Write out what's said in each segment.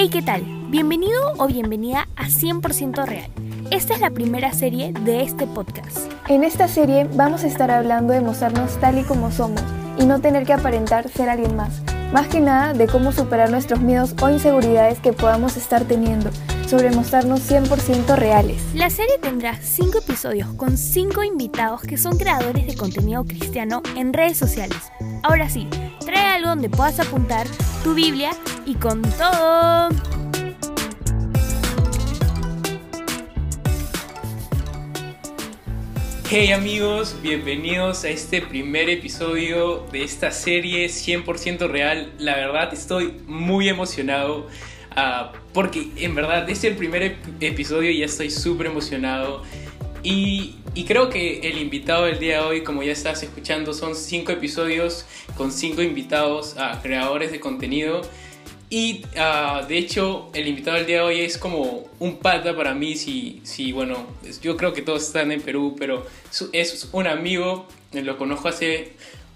Hey, ¿qué tal? Bienvenido o bienvenida a 100% Real. Esta es la primera serie de este podcast. En esta serie vamos a estar hablando de mostrarnos tal y como somos y no tener que aparentar ser alguien más. Más que nada de cómo superar nuestros miedos o inseguridades que podamos estar teniendo, sobre mostrarnos 100% reales. La serie tendrá 5 episodios con 5 invitados que son creadores de contenido cristiano en redes sociales. Ahora sí, trae algo donde puedas apuntar tu Biblia y con todo. Hey amigos, bienvenidos a este primer episodio de esta serie 100% real. La verdad estoy muy emocionado ah, porque en verdad es el primer ep- episodio y ya estoy súper emocionado. Y, creo que el invitado del día de hoy, como ya estás escuchando, son cinco episodios con cinco invitados a creadores de contenido. Y ah, de hecho, el invitado del día de hoy es como un pata para mí. Si, si, bueno, yo creo que todos están en Perú, pero es- un amigo. Lo conozco hace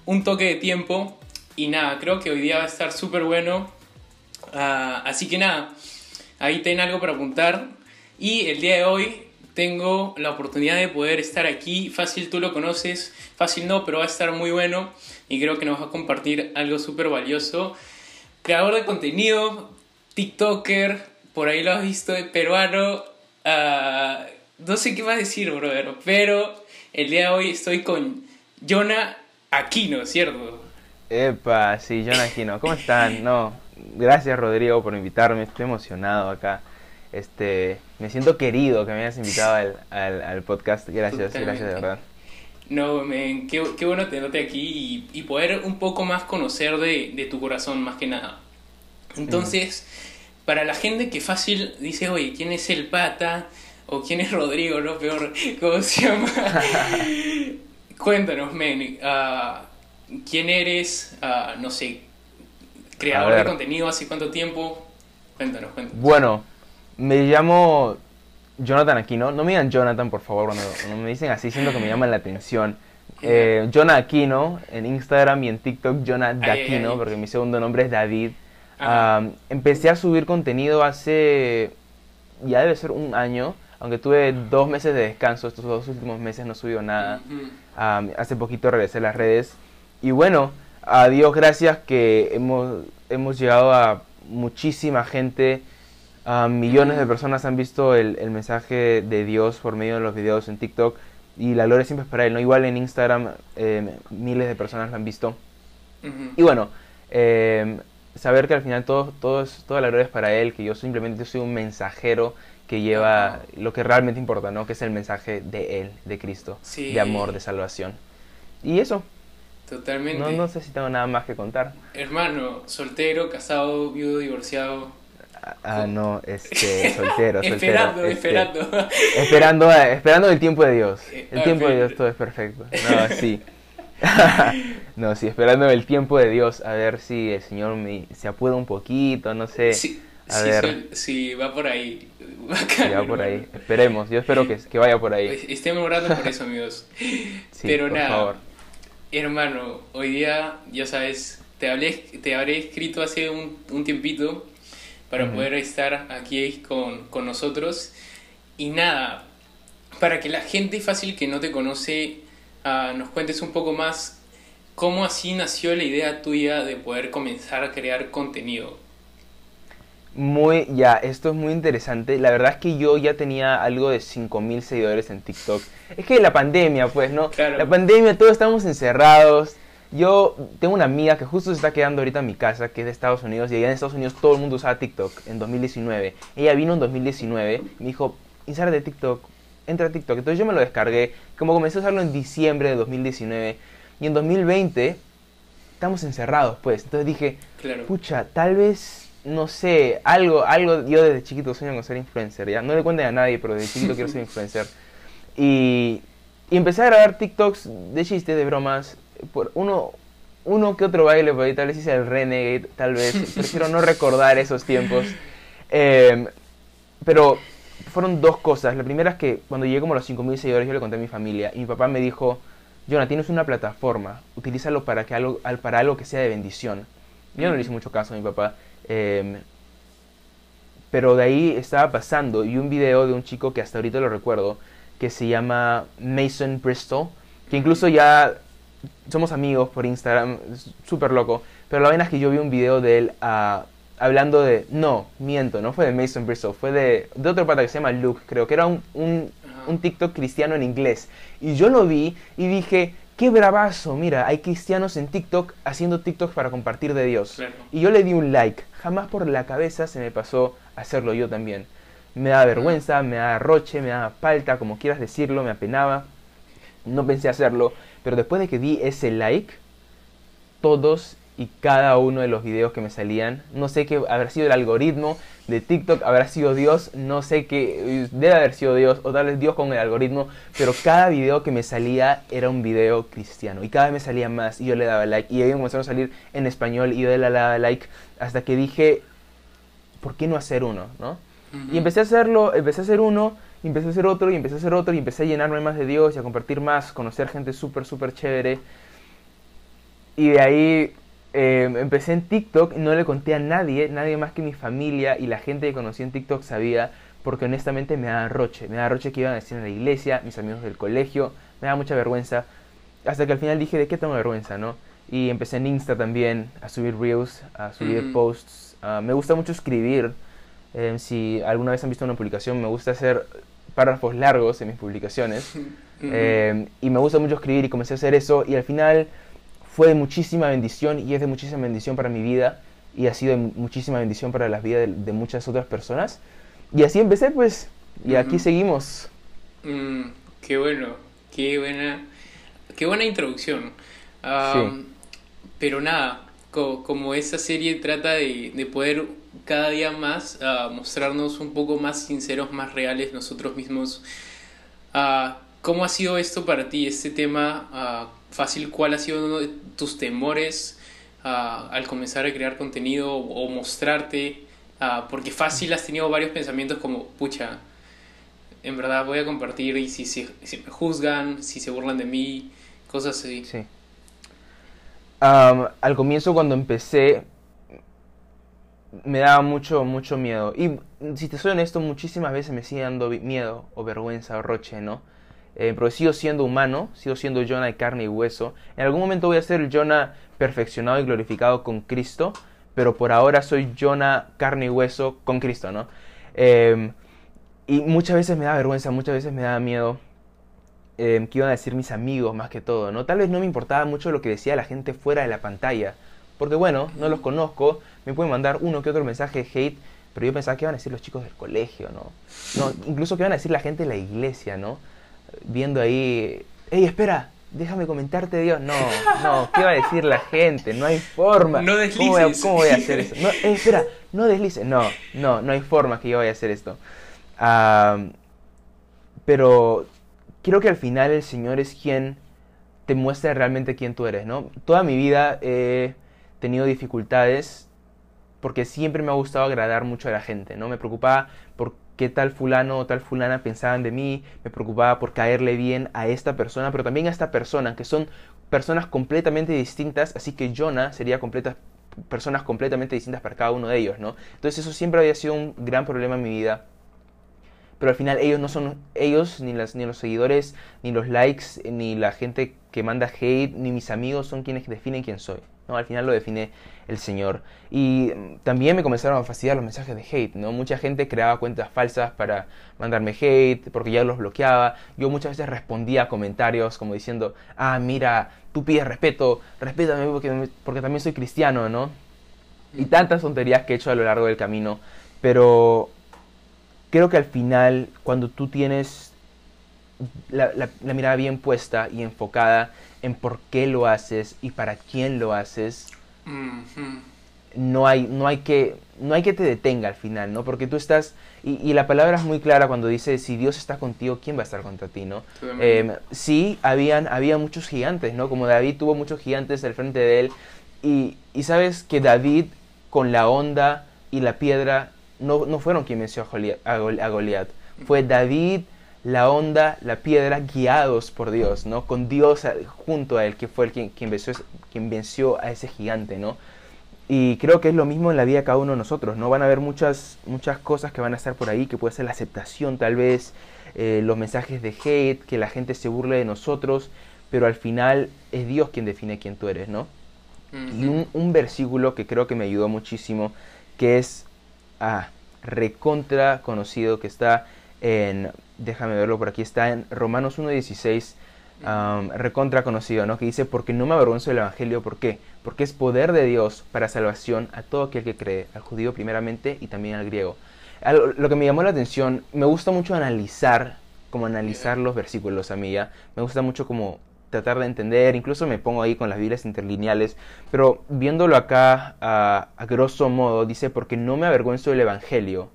un toque de tiempo. Y nada, creo que hoy día va a estar súper bueno. Ah, así que nada, ahí ten algo para apuntar. Y el día de hoy tengo la oportunidad de poder estar aquí. Fácil tú lo conoces, fácil no, pero va a estar muy bueno. Y creo que nos va a compartir algo súper valioso creador de contenido, TikToker, por ahí lo has visto, peruano. ah, no sé qué más decir, brother, pero el día de hoy estoy con Jonah Aquino, ¿cierto? Epa, sí, John Aquino, ¿cómo están? No, gracias Rodrigo por invitarme, estoy emocionado acá. Este, me siento querido que me hayas invitado al, al, al podcast, gracias, gracias de verdad. No, men, qué, qué bueno tenerte aquí y, y poder un poco más conocer de, de tu corazón, más que nada. Entonces, para la gente que fácil dice, oye, ¿quién es el pata? O quién es Rodrigo, no peor, ¿cómo se llama? Cuéntanos, men, ah, ¿quién eres? Ah, no sé, creador de contenido, ¿hace cuánto tiempo? Cuéntanos, cuéntanos. Bueno, me llamo Jonathan Aquino, no me digan Jonathan por favor, cuando, cuando me dicen así siento que me llaman la atención. Eh, Jonah Aquino en Instagram y en TikTok, Jonah Daquino, ay. porque mi segundo nombre es David. Empecé a subir contenido hace ya debe ser un año, aunque tuve dos meses de descanso, estos dos últimos meses no he subido nada. Hace poquito regresé a las redes y bueno, a Dios gracias que hemos, hemos llegado a muchísima gente, a millones de personas han visto el, el mensaje de Dios por medio de los videos en TikTok y la gloria siempre es para Él, ¿no? Igual en Instagram eh, miles de personas lo han visto. Y bueno, eh, saber que al final todo, todo es- toda la gloria es para Él, que yo simplemente soy un mensajero que lleva lo que realmente importa, ¿no? Que es el mensaje de Él, de Cristo, Sí. de amor, de salvación. Y eso, Totalmente. no, no sé si tengo nada más que contar. Hermano, soltero, casado, viudo, divorciado. Ah, no, este, soltero, soltero. esperando, este, esperando. Esperando, eh, esperando el tiempo de Dios. El tiempo de. Dios todo es perfecto. No, sí. no, sí, esperando el tiempo de Dios, a ver si el Señor me, se apuda un poquito, no sé. Sí, a sí, ver. sol- sí, va por ahí. Bacán, va por ahí. Esperemos, yo espero que, que vaya por ahí. Pues, Estemos orando por eso, amigos. Sí, Pero por nada, favor. hermano, hoy día, ya sabes, te, hablé, te habré escrito hace un, un tiempito para poder estar aquí con, con nosotros. Y nada, para que la gente fácil que no te conoce ah, nos cuentes un poco más cómo así nació la idea tuya de poder comenzar a crear contenido. Muy, ya, esto es muy interesante. La verdad es que yo ya tenía algo de 5000 seguidores en TikTok. Es que la pandemia, pues, ¿no? Claro. La pandemia, todos estamos encerrados. Yo tengo una amiga que justo se está quedando ahorita en mi casa, que es de Estados Unidos, y allá en Estados Unidos todo el mundo usaba TikTok en 2019. Ella vino en 2019 y me dijo, inserte de TikTok, entra a TikTok. Entonces yo me lo descargué, como comencé a usarlo en diciembre de 2019, y en 2020 estamos encerrados, pues. Entonces dije, Claro. Pucha, tal vez, no sé, algo, algo, yo desde chiquito sueño con ser influencer, ya, no le cuenten a nadie, pero desde chiquito quiero ser influencer. Y, y empecé a grabar TikToks de chistes, de bromas, por uno, uno que otro baile, por ahí tal vez hice el Renegade, tal vez, prefiero no recordar esos tiempos. Em, pero fueron dos cosas, la primera es que cuando llegué como a los 5.000 seguidores yo le conté a mi familia y mi papá me dijo, Jonah, tienes una plataforma, utilízalo para, que algo, al- para algo que sea de bendición. Yo no le hice mucho caso a mi papá. eh, Pero de ahí estaba pasando y un video de un chico que hasta ahorita lo recuerdo, que se llama Mason Bristol, que incluso ya somos amigos por Instagram, súper loco. Pero la vaina es que yo vi un video de él ah, hablando de. No, miento, no fue de Mason Bristol, fue de, de otro pata que se llama Luke, creo que era un, un, un TikTok cristiano en inglés. Y yo lo vi y dije, qué bravazo, mira, hay cristianos en TikTok haciendo TikToks para compartir de Dios. Claro. Y yo le di un like. Jamás por la cabeza se me pasó hacerlo yo también. Me da vergüenza, me da roche, me da falta, como quieras decirlo, me apenaba. No pensé hacerlo, pero después de que di ese like, todos y cada uno de los videos que me salían, no sé qué habrá sido el algoritmo de TikTok, habrá sido Dios, no sé qué, debe haber sido Dios, o tal vez Dios con el algoritmo, pero cada video que me salía era un video cristiano, y cada vez me salía más, y yo le daba like, y ahí comenzaron a salir en español, y yo le daba like, hasta que dije, ¿por qué no hacer uno? ¿no? Y empecé a hacerlo, empecé a hacer uno, y empecé a hacer otro, y empecé a hacer otro, y empecé a llenarme más de Dios, y a compartir más, conocer gente súper, súper chévere, y de ahí eh, empecé en TikTok, no le conté a nadie, nadie más que mi familia y la gente que conocí en TikTok sabía, porque honestamente me daba roche, me daba roche que iban a decir en la iglesia, mis amigos del colegio, me daba mucha vergüenza, hasta que al final dije, ¿de qué tengo vergüenza, no? Y empecé en Insta también a subir reels, a subir Ujú. posts, Ah, me gusta mucho escribir, Eh, si alguna vez han visto una publicación, me gusta hacer párrafos largos en mis publicaciones. Eh, y me gusta mucho escribir y comencé a hacer eso y al final fue de muchísima bendición y es de muchísima bendición para mi vida y ha sido de mu- muchísima bendición para las vidas de, de muchas otras personas. Y así empecé pues y aquí seguimos. Mm, qué bueno, qué buena, qué buena introducción. Am, Pero nada, co- como esa serie trata de, de poder cada día más ah, mostrarnos un poco más sinceros, más reales nosotros mismos. ah, ¿Cómo ha sido esto para ti, este tema ah, fácil? ¿Cuál ha sido uno de tus temores al comenzar a crear contenido o mostrarte? Porque fácil has tenido varios pensamientos como, pucha, en verdad voy a compartir y si, se- si me juzgan, si se burlan de mí, cosas así. Sí. Al comienzo cuando empecé me daba mucho, mucho miedo. Y si te soy honesto, muchísimas veces me sigue dando miedo o vergüenza o roche, ¿no? Eh, pero sigo siendo humano, sigo siendo Jonah de carne y hueso. En algún momento voy a ser Jonah perfeccionado y glorificado con Cristo, pero por ahora soy Jonah carne y hueso con Cristo, ¿no? Em, y muchas veces me da vergüenza, muchas veces me da miedo eh, que iban a decir mis amigos más que todo, ¿no? Tal vez no me importaba mucho lo que decía la gente fuera de la pantalla, porque bueno, no los conozco, me pueden mandar uno que otro mensaje de hate, pero yo pensaba que iban a decir los chicos del colegio, ¿no? no incluso que iban a decir la gente de la iglesia, ¿no? Viendo ahí, hey, espera, déjame comentarte Dios. No, no, ¿qué va a decir la gente? No hay forma. No ¿Cómo voy a, deslices. cómo voy a hacer eso? No, eh, espera, no deslices. No, no, no hay forma que yo vaya a hacer esto. Pero creo que al final el Señor es quien te muestra realmente quién tú eres, ¿no? Toda mi vida he tenido dificultades porque siempre me ha gustado agradar mucho a la gente, ¿no? Me preocupaba por qué tal fulano o tal fulana pensaban de mí, me preocupaba por caerle bien a esta persona, pero también a esta persona, que son personas completamente distintas, así que Jonah sería personas completamente distintas para cada uno de ellos, ¿no? Entonces eso siempre había sido un gran problema en mi vida. Pero al final ellos no son ellos, ni, las, ni los seguidores, ni los likes, ni la gente que manda hate, ni mis amigos son quienes definen quién soy. ¿no? Al final lo define el Señor. Y también me comenzaron a fastidiar los mensajes de hate. ¿no? Mucha gente creaba cuentas falsas para mandarme hate, porque ya los bloqueaba. Yo muchas veces respondía a comentarios como diciendo, ah, mira, tú pides respeto, respétame porque, porque también soy cristiano, ¿no? Y tantas tonterías que he hecho a lo largo del camino. Pero creo que al final, cuando tú tienes la, la- la mirada bien puesta y enfocada en por qué lo haces y para quién lo haces, no hay, no hay que no hay que te detenga al final, ¿no? Porque tú estás, y, y la palabra es muy clara cuando dice, si Dios está contigo, ¿quién va a estar contra ti, no? Eh, sí, habían, había muchos gigantes, ¿no? Como David tuvo muchos gigantes al frente de él, y, y sabes que David con la onda y la piedra no, no fueron quien venció a Goliat, a. Fue David, la onda, la piedra, guiados por Dios, ¿no? Con Dios a- junto a él, que fue el quien, quien, venció, quien venció a ese gigante, ¿no? Y creo que es lo mismo en la vida de cada uno de nosotros, ¿no? Van a haber muchas, muchas cosas que van a estar por ahí, que puede ser la aceptación tal vez, eh, los mensajes de hate, que la gente se burle de nosotros, pero al final es Dios quien define quién tú eres, ¿no? Y un, un, versículo que creo que me ayudó muchísimo, que es ah, recontra conocido, que está en, déjame verlo por aquí, está en Romanos 1.16, um, recontra conocido, ¿no? Que dice, porque no me avergüenzo del Evangelio, ¿por qué? Porque es poder de Dios para salvación a todo aquel que cree, al judío primeramente y también al griego. Lo que me llamó la atención, me gusta mucho analizar, como analizar los versículos, amiga. Me gusta mucho como tratar de entender, incluso me pongo ahí con las Biblias interlineales, pero viéndolo acá a, a grosso modo, dice, porque no me avergüenzo del Evangelio.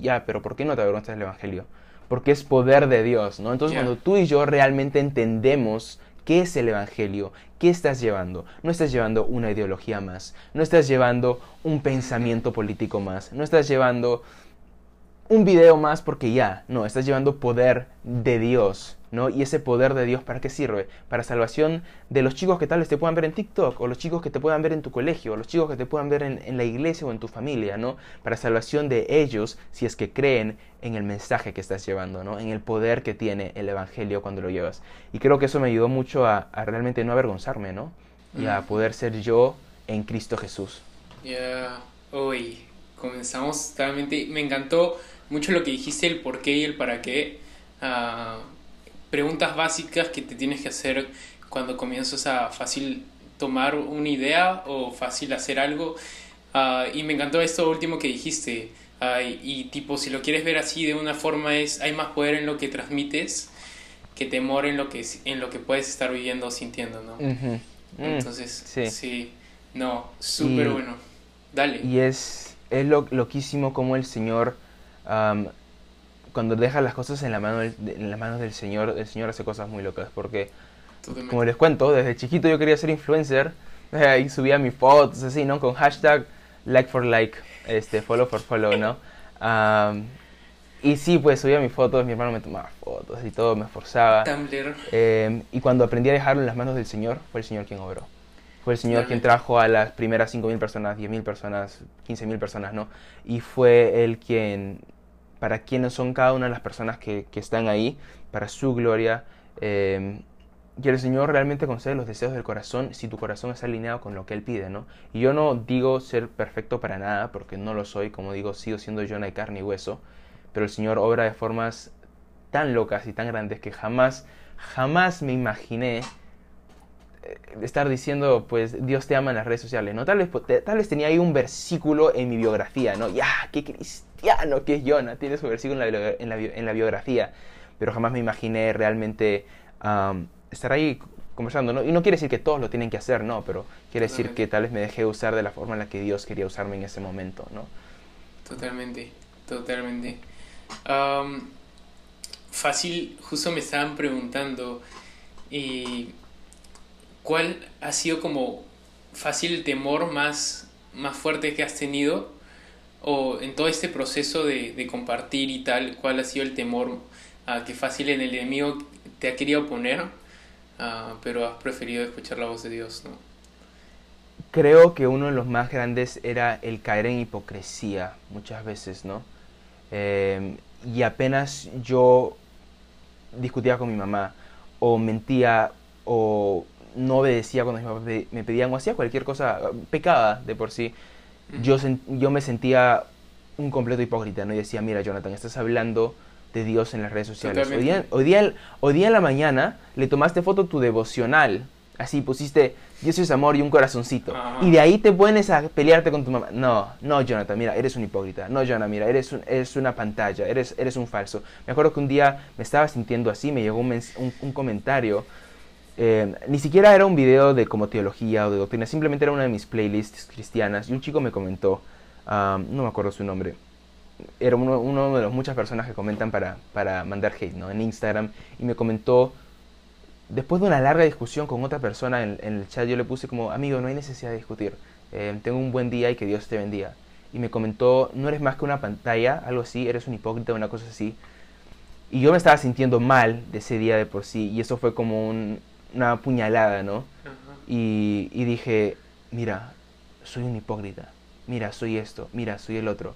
Ya, pero ¿por qué no te avergüenzas del Evangelio? Porque es poder de Dios, ¿no? Entonces cuando tú y yo realmente entendemos qué es el Evangelio, qué estás llevando, no estás llevando una ideología más, no estás llevando un pensamiento político más, no estás llevando un video más porque ya, no, estás llevando poder de Dios, ¿no? Y ese poder de Dios, ¿para qué sirve? Para salvación de los chicos que tal vez te puedan ver en TikTok, o los chicos que te puedan ver en tu colegio, o los chicos que te puedan ver en, la iglesia o en tu familia, ¿no? Para salvación de ellos, si es que creen en el mensaje que estás llevando, ¿no? En el poder que tiene el Evangelio cuando lo llevas. Y creo que eso me ayudó mucho a, realmente no avergonzarme, ¿no? Y a poder ser yo en Cristo Jesús. Ya, hoy comenzamos totalmente, me encantó mucho lo que dijiste, el por qué y el para qué. Ah, preguntas básicas que te tienes que hacer cuando comienzas a fácil tomar una idea o fácil hacer algo. Ah, y me encantó esto último que dijiste. Ah, y, tipo, si lo quieres ver así de una forma es, hay más poder en lo que transmites que temor en lo que, en lo que puedes estar viviendo o sintiendo, ¿no? Mm, Entonces, sí. no, súper bueno. Dale. Y es, es lo, loquísimo como el Señor cuando deja las cosas en, la mano en las manos del Señor, el Señor hace cosas muy locas. Porque, como les cuento, desde chiquito yo quería ser influencer. y subía mis fotos así, ¿no? Con hashtag like for like, este, follow for follow, ¿no? y sí, pues subía mis fotos, mi hermano me tomaba fotos y todo, me esforzaba. Em, y cuando aprendí a dejarlo en las manos del Señor, fue el Señor quien obró. Fue el Señor quien trajo a las primeras 5.000 personas, 10.000 personas, 15.000 personas, ¿no? Y fue Él quien para quiénes son cada una de las personas que, están ahí, para su gloria. Eh, y el Señor realmente concede los deseos del corazón si tu corazón está alineado con lo que Él pide, ¿no? Y yo no digo ser perfecto para nada, porque no lo soy, como digo, sigo siendo yo de carne y hueso, pero el Señor obra de formas tan locas y tan grandes que jamás, jamás me imaginé eh, estar diciendo, pues Dios te ama en las redes sociales, ¿no? Tal vez, tal vez tenía ahí un versículo en mi biografía, ¿no? Ya, qué cristiano que es Jonah, tiene su versículo en la, en la, en la biografía, pero jamás me imaginé realmente estar ahí conversando, ¿no? Y no quiere decir que todos lo tienen que hacer, no, pero quiere decir que tal vez me dejé usar de la forma en la que Dios quería usarme en ese momento, ¿no? Totalmente, totalmente. fácil, justo me estaban preguntando, y ¿cuál ha sido como fácil el temor más, más fuerte que has tenido? O en todo este proceso de, de compartir y tal, ¿cuál ha sido el temor a que fácil en el enemigo te ha querido poner, pero has preferido escuchar la voz de Dios, ¿no? Creo que uno de los más grandes era el caer en hipocresía muchas veces, ¿no? Em, y apenas yo discutía con mi mamá o mentía o no obedecía cuando mis papás me pedían o hacía cualquier cosa, pecaba de por sí, yo, yo me sentía un completo hipócrita, ¿no? Y decía, mira Jonathan, estás hablando de Dios en las redes sociales. Hoy día, hoy, día, hoy día en la mañana le tomaste foto tu devocional, así pusiste Dios es amor y un corazoncito. Y de ahí te pones a pelearte con tu mamá. No, no, Jonathan, mira, eres un hipócrita. No, Jonathan, mira, eres, eres una pantalla, eres, eres un falso. Me acuerdo que un día me estaba sintiendo así, me llegó un, un comentario ni siquiera era un video de como teología o de doctrina, simplemente era una de mis playlists cristianas y un chico me comentó, no me acuerdo su nombre, era uno, de las muchas personas que comentan para, para mandar hate ¿no? en Instagram y me comentó, después de una larga discusión con otra persona en, el chat, yo le puse como, amigo, no hay necesidad de discutir, eh, tengo un buen día y que Dios te bendiga. Y me comentó, no eres más que una pantalla, algo así, eres un hipócrita, una cosa así. Y yo me estaba sintiendo mal de ese día de por sí, y eso fue como un, una puñalada, ¿no? Y, dije, mira, soy un hipócrita, mira, soy esto, mira, soy el otro.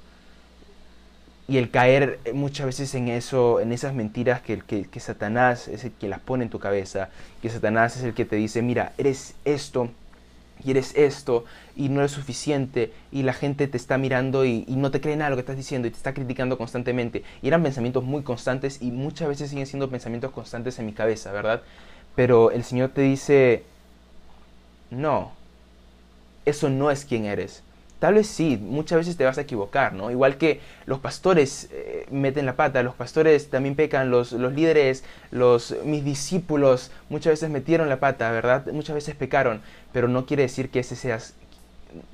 Y el caer muchas veces en eso, en esas mentiras que, que, que Satanás es el que las pone en tu cabeza, que Satanás es el que te dice, mira, eres esto, y eres esto y no eres suficiente y la gente te está mirando y, y, no te cree nada lo que estás diciendo y te está criticando constantemente. Y eran pensamientos muy constantes y muchas veces siguen siendo pensamientos constantes en mi cabeza, ¿verdad? Pero el Señor te dice, no, eso no es quien eres. Tal vez sí, muchas veces te vas a equivocar, ¿no? Igual que los pastores eh, meten la pata, los pastores también pecan, los, los líderes, los, mis discípulos muchas veces metieron la pata, ¿verdad? Muchas veces pecaron, pero no quiere decir que ese seas,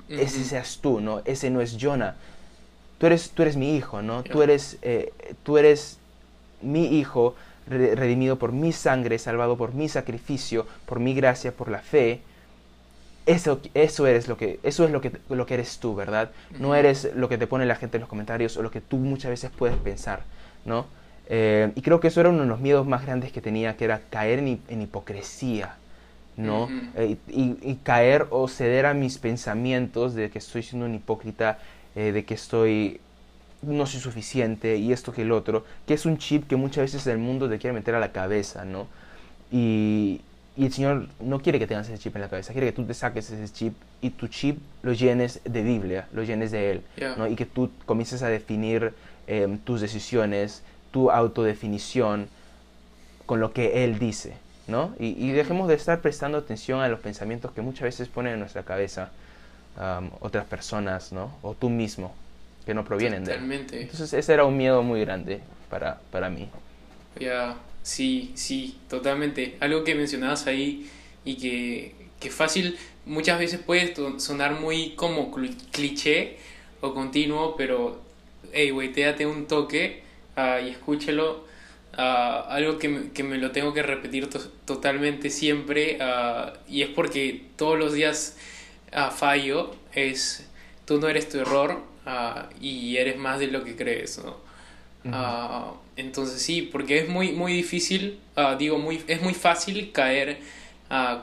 ese seas tú, ¿no? Ese no es Jonah. Tú eres, tú eres mi hijo, ¿no? Tú, eres, eh, tú eres mi hijo redimido por mi sangre, salvado por mi sacrificio, por mi gracia, por la fe eso, eso, eres lo que, eso es lo que, lo que eres tú, ¿verdad? No eres lo que te pone la gente en los comentarios o lo que tú muchas veces puedes pensar, ¿no? Eh, y creo que eso era uno de los miedos más grandes que tenía, que era caer en, en hipocresía, ¿no? Eh, y, y, caer o ceder a mis pensamientos de que estoy siendo un hipócrita, eh, de que estoy no soy suficiente y esto que el otro, que es un chip que muchas veces el mundo te quiere meter a la cabeza, ¿no? Y, y el Señor no quiere que tengas ese chip en la cabeza, quiere que tú te saques ese chip y tu chip lo llenes de Biblia, lo llenes de Él, Yeah. ¿no? y que tú comiences a definir eh, tus decisiones, tu autodefinición con lo que Él dice. ¿no? Y, y dejemos de estar prestando atención a los pensamientos que muchas veces ponen en nuestra cabeza um, otras personas, ¿no? o tú mismo, que no provienen de Él. Totalmente. Entonces ese era un miedo muy grande para, para mí. Ya, sí, sí, totalmente. Algo que mencionabas ahí y que, que fácil muchas veces puede sonar muy como cli- cliché o continuo, pero hey, güey, date un toque ah, y escúchelo. Ah, algo que me, que me lo tengo que repetir to- totalmente siempre ah, y es porque todos los días fallo, es tú no eres tu error ah, y eres más de lo que crees, ¿no? Ah, entonces sí, porque es muy, muy difícil, ah, digo, muy, es muy fácil caer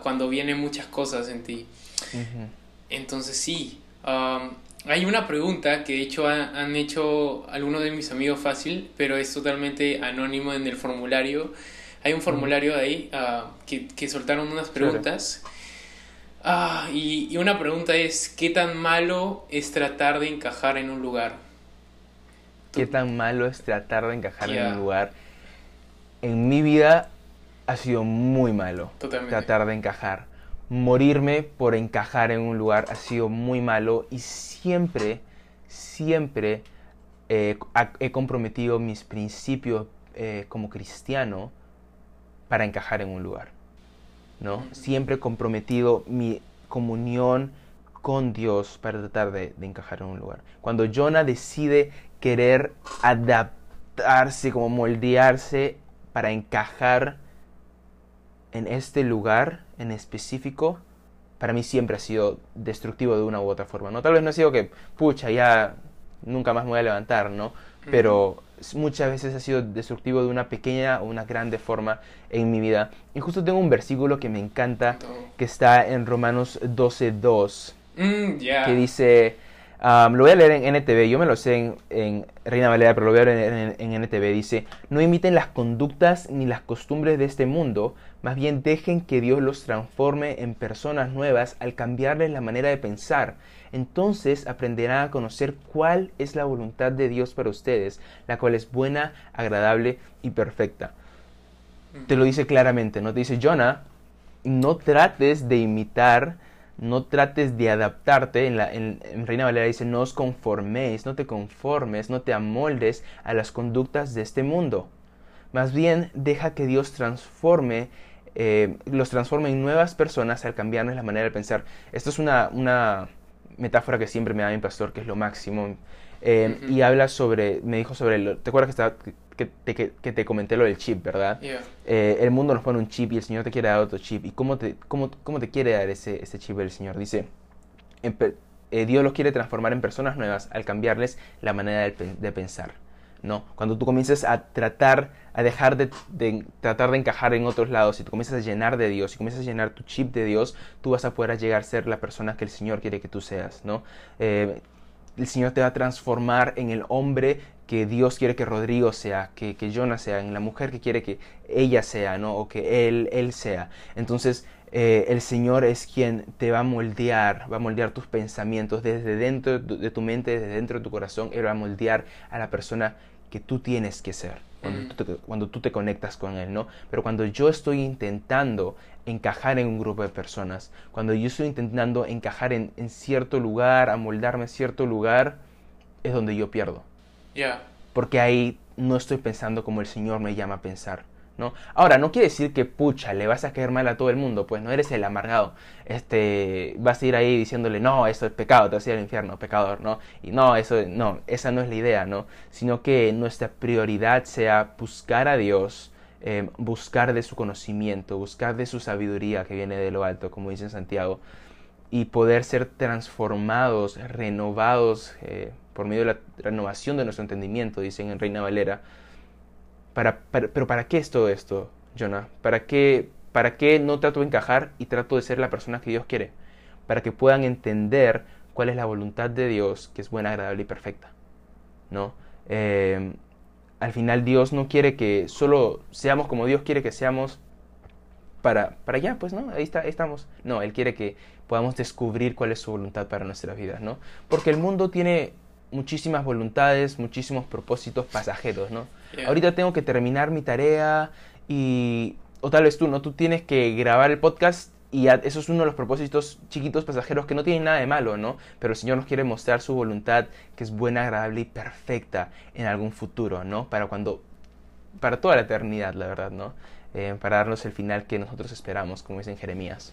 cuando vienen muchas cosas en ti. Entonces sí, am, hay una pregunta que de hecho ha- han hecho algunos de mis amigos fácil, pero es totalmente anónimo en el formulario. Hay un formulario ahí ah, que, que soltaron unas preguntas. Ah, y, y una pregunta es, ¿qué tan malo es tratar de encajar en un lugar? ¿Qué tan malo es tratar de encajar en un lugar? En mi vida ha sido muy malo Totalmente. tratar de encajar. Morirme por encajar en un lugar ha sido muy malo y siempre, siempre eh, he comprometido mis principios eh, como cristiano para encajar en un lugar. ¿No? Siempre he comprometido mi comunión con Dios para tratar de, de encajar en un lugar. Cuando Jonah decide querer adaptarse, como moldearse para encajar en este lugar en específico, para mí siempre ha sido destructivo de una u otra forma, ¿no? Tal vez no ha sido que, pucha, ya nunca más me voy a levantar, ¿no? Pero muchas veces ha sido destructivo de una pequeña o una grande forma en mi vida. Y justo tengo un versículo que me encanta, que está en Romanos 12.2, Mm, que dice, um, lo voy a leer en NTV, yo me lo sé en, en Reina Valera, pero lo voy a leer en, en NTV, dice, no imiten las conductas ni las costumbres de este mundo, más bien dejen que Dios los transforme en personas nuevas al cambiarles la manera de pensar. Entonces aprenderán a conocer cuál es la voluntad de Dios para ustedes, la cual es buena, agradable y perfecta. Te lo dice claramente, ¿no? Te dice, Jonah, no trates de imitar, no trates de adaptarte. En, la, en, en Reina Valera dice, no os conforméis, no te conformes, no te amoldes a las conductas de este mundo. Más bien, deja que Dios transforme, eh, los transforme en nuevas personas al cambiarles la manera de pensar. Esto es una, una metáfora que siempre me da mi pastor, que es lo máximo. Eh. Y habla sobre, me dijo sobre, lo- ¿te acuerdas que, estaba, que, te, que, que te comenté lo del chip, verdad? Eh, el mundo nos pone un chip y el Señor te quiere dar otro chip. ¿Y cómo te, cómo, cómo te quiere dar ese, ese chip el Señor? Dice, en eh, Dios los quiere transformar en personas nuevas al cambiarles la manera de, de pensar. ¿No? Cuando tú comienzas a tratar, a dejar de, de tratar de encajar en otros lados y tú comienzas a llenar de Dios y comienzas a llenar tu chip de Dios, tú vas a poder llegar a ser la persona que el Señor quiere que tú seas, ¿no? Eh, el Señor te va a transformar en el hombre que Dios quiere que Rodrigo sea, que, que Jonah sea, en la mujer que quiere que ella sea, ¿no? O que él, él sea. Entonces, eh, el Señor es quien te va a moldear, va a moldear tus pensamientos desde dentro de tu mente, desde dentro de tu corazón, Él va a moldear a la persona que tú tienes que ser cuando, tú, te, cuando tú te conectas con Él, ¿no? Pero cuando yo estoy intentando encajar en un grupo de personas, cuando yo estoy intentando encajar en, en cierto lugar, amoldarme en cierto lugar, es donde yo pierdo. Ya. Porque ahí no estoy pensando como el Señor me llama a pensar. ¿No? Ahora, no quiere decir que pucha, le vas a caer mal a todo el mundo, pues no eres el amargado. Este, vas a ir ahí diciéndole, no, eso es pecado, te vas a ir al infierno, pecador, ¿no? Y no, eso, no, esa no es la idea, ¿no? Sino que nuestra prioridad sea buscar a Dios, eh, buscar de su conocimiento, buscar de su sabiduría que viene de lo alto, como dice Santiago, y poder ser transformados, renovados eh, por medio de la renovación de nuestro entendimiento, dicen en Reina Valera para, pero ¿para qué es todo esto, Jonah? ¿Para qué, ¿Para qué no trato de encajar y trato de ser la persona que Dios quiere? Para que puedan entender cuál es la voluntad de Dios, que es buena, agradable y perfecta. ¿No? Eh, al final Dios no quiere que solo seamos como Dios quiere que seamos para, para allá, pues, ¿no? Ahí, está, ahí estamos. No, Él quiere que podamos descubrir cuál es su voluntad para nuestras vidas, ¿no? Porque el mundo tiene muchísimas voluntades, muchísimos propósitos pasajeros, ¿no? Yeah. Ahorita tengo que terminar mi tarea y... O tal vez tú, ¿no? Tú tienes que grabar el podcast y eso es uno de los propósitos chiquitos pasajeros que no tienen nada de malo, ¿no? Pero el Señor nos quiere mostrar su voluntad que es buena, agradable y perfecta en algún futuro, ¿no? Para cuando... Para toda la eternidad, la verdad, ¿no? Eh, para darnos el final que nosotros esperamos, como dice en Jeremías.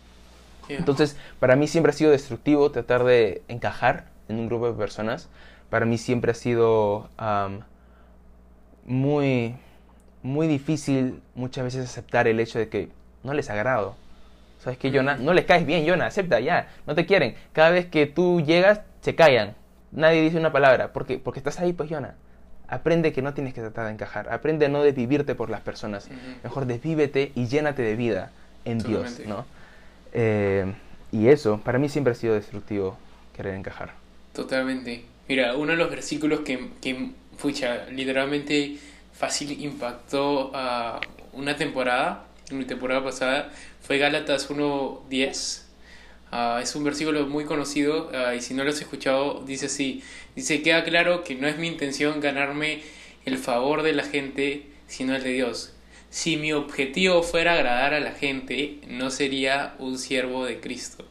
Yeah. Entonces, para mí siempre ha sido destructivo tratar de encajar en un grupo de personas. Para mí siempre ha sido um, muy, muy difícil muchas veces aceptar el hecho de que no les agrado. ¿Sabes qué, Jonah? No les caes bien, Jonah, acepta ya. No te quieren. Cada vez que tú llegas, se callan. Nadie dice una palabra. Porque, porque estás ahí, pues, Jonah. Aprende que no tienes que tratar de encajar. Aprende a no desvivirte por las personas. Mejor desvívete y llénate de vida en Dios. ¿no? Eh, y eso, para mí siempre ha sido destructivo querer encajar. Totalmente. Mira, uno de los versículos que, que pucha, literalmente fácil impactó a una temporada, en mi temporada pasada, fue Gálatas 1.10. Ah, es un versículo muy conocido ah, y si no lo has escuchado, dice así, dice, queda claro que no es mi intención ganarme el favor de la gente, sino el de Dios. Si mi objetivo fuera agradar a la gente, no sería un siervo de Cristo.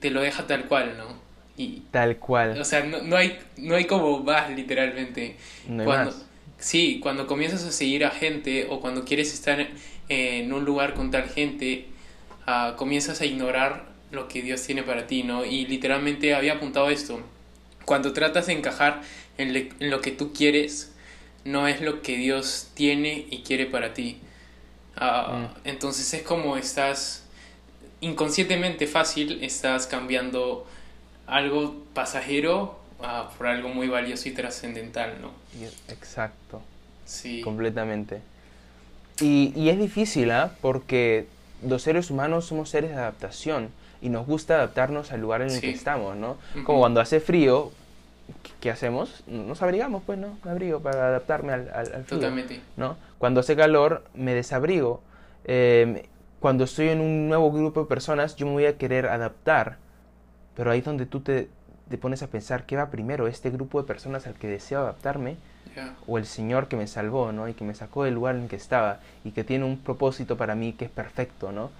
Te lo deja tal cual, ¿no? Y, Tal cual. o sea, no, no hay, no hay como más, literalmente. No hay cuando, más. Sí, cuando comienzas a seguir a gente o cuando quieres estar en un lugar con tal gente, ah, comienzas a ignorar lo que Dios tiene para ti, ¿no? Y literalmente había apuntado esto. Cuando tratas de encajar en, le- en lo que tú quieres, no es lo que Dios tiene y quiere para ti. Ah, Entonces es como estás inconscientemente fácil, estás cambiando algo pasajero ah, por algo muy valioso y trascendental, ¿no? Exacto, Sí. completamente. Y, y es difícil, ¿ah? Porque los seres humanos somos seres de adaptación y nos gusta adaptarnos al lugar en el Sí. que estamos, ¿no? Como cuando hace frío, ¿qué- ¿qué hacemos? Nos abrigamos, pues, ¿no? Me abrigo para adaptarme al, al, al frío. Totalmente. ¿no? Cuando hace calor, me desabrigo. Eh, cuando estoy en un nuevo grupo de personas, yo me voy a querer adaptar. Pero ahí es donde tú te, te pones a pensar, ¿qué va primero? ¿Este grupo de personas al que deseo adaptarme? ¿O el Señor que me salvó, ¿no? Y que me sacó del lugar en el que estaba y que tiene un propósito para mí que es perfecto, ¿no?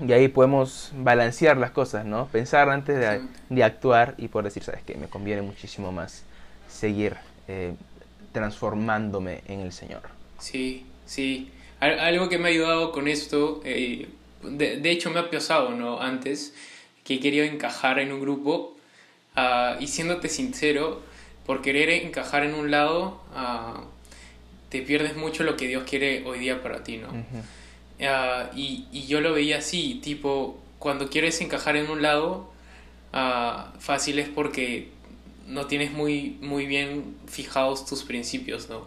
Y ahí podemos balancear las cosas, ¿no? Pensar antes de, actuar y poder decir, ¿sabes qué? Me conviene muchísimo más seguir eh, transformándome en el Señor. Sí, sí. Al- Algo que me ha ayudado con esto, eh, de, de hecho me ha pesado, ¿no? Antes, que he querido encajar en un grupo ah, y siéndote sincero, por querer encajar en un lado, ah, te pierdes mucho lo que Dios quiere hoy día para ti, ¿no? Ah, y, y yo lo veía así, tipo, cuando quieres encajar en un lado, fácil es porque no tienes muy, muy bien fijados tus principios, ¿no?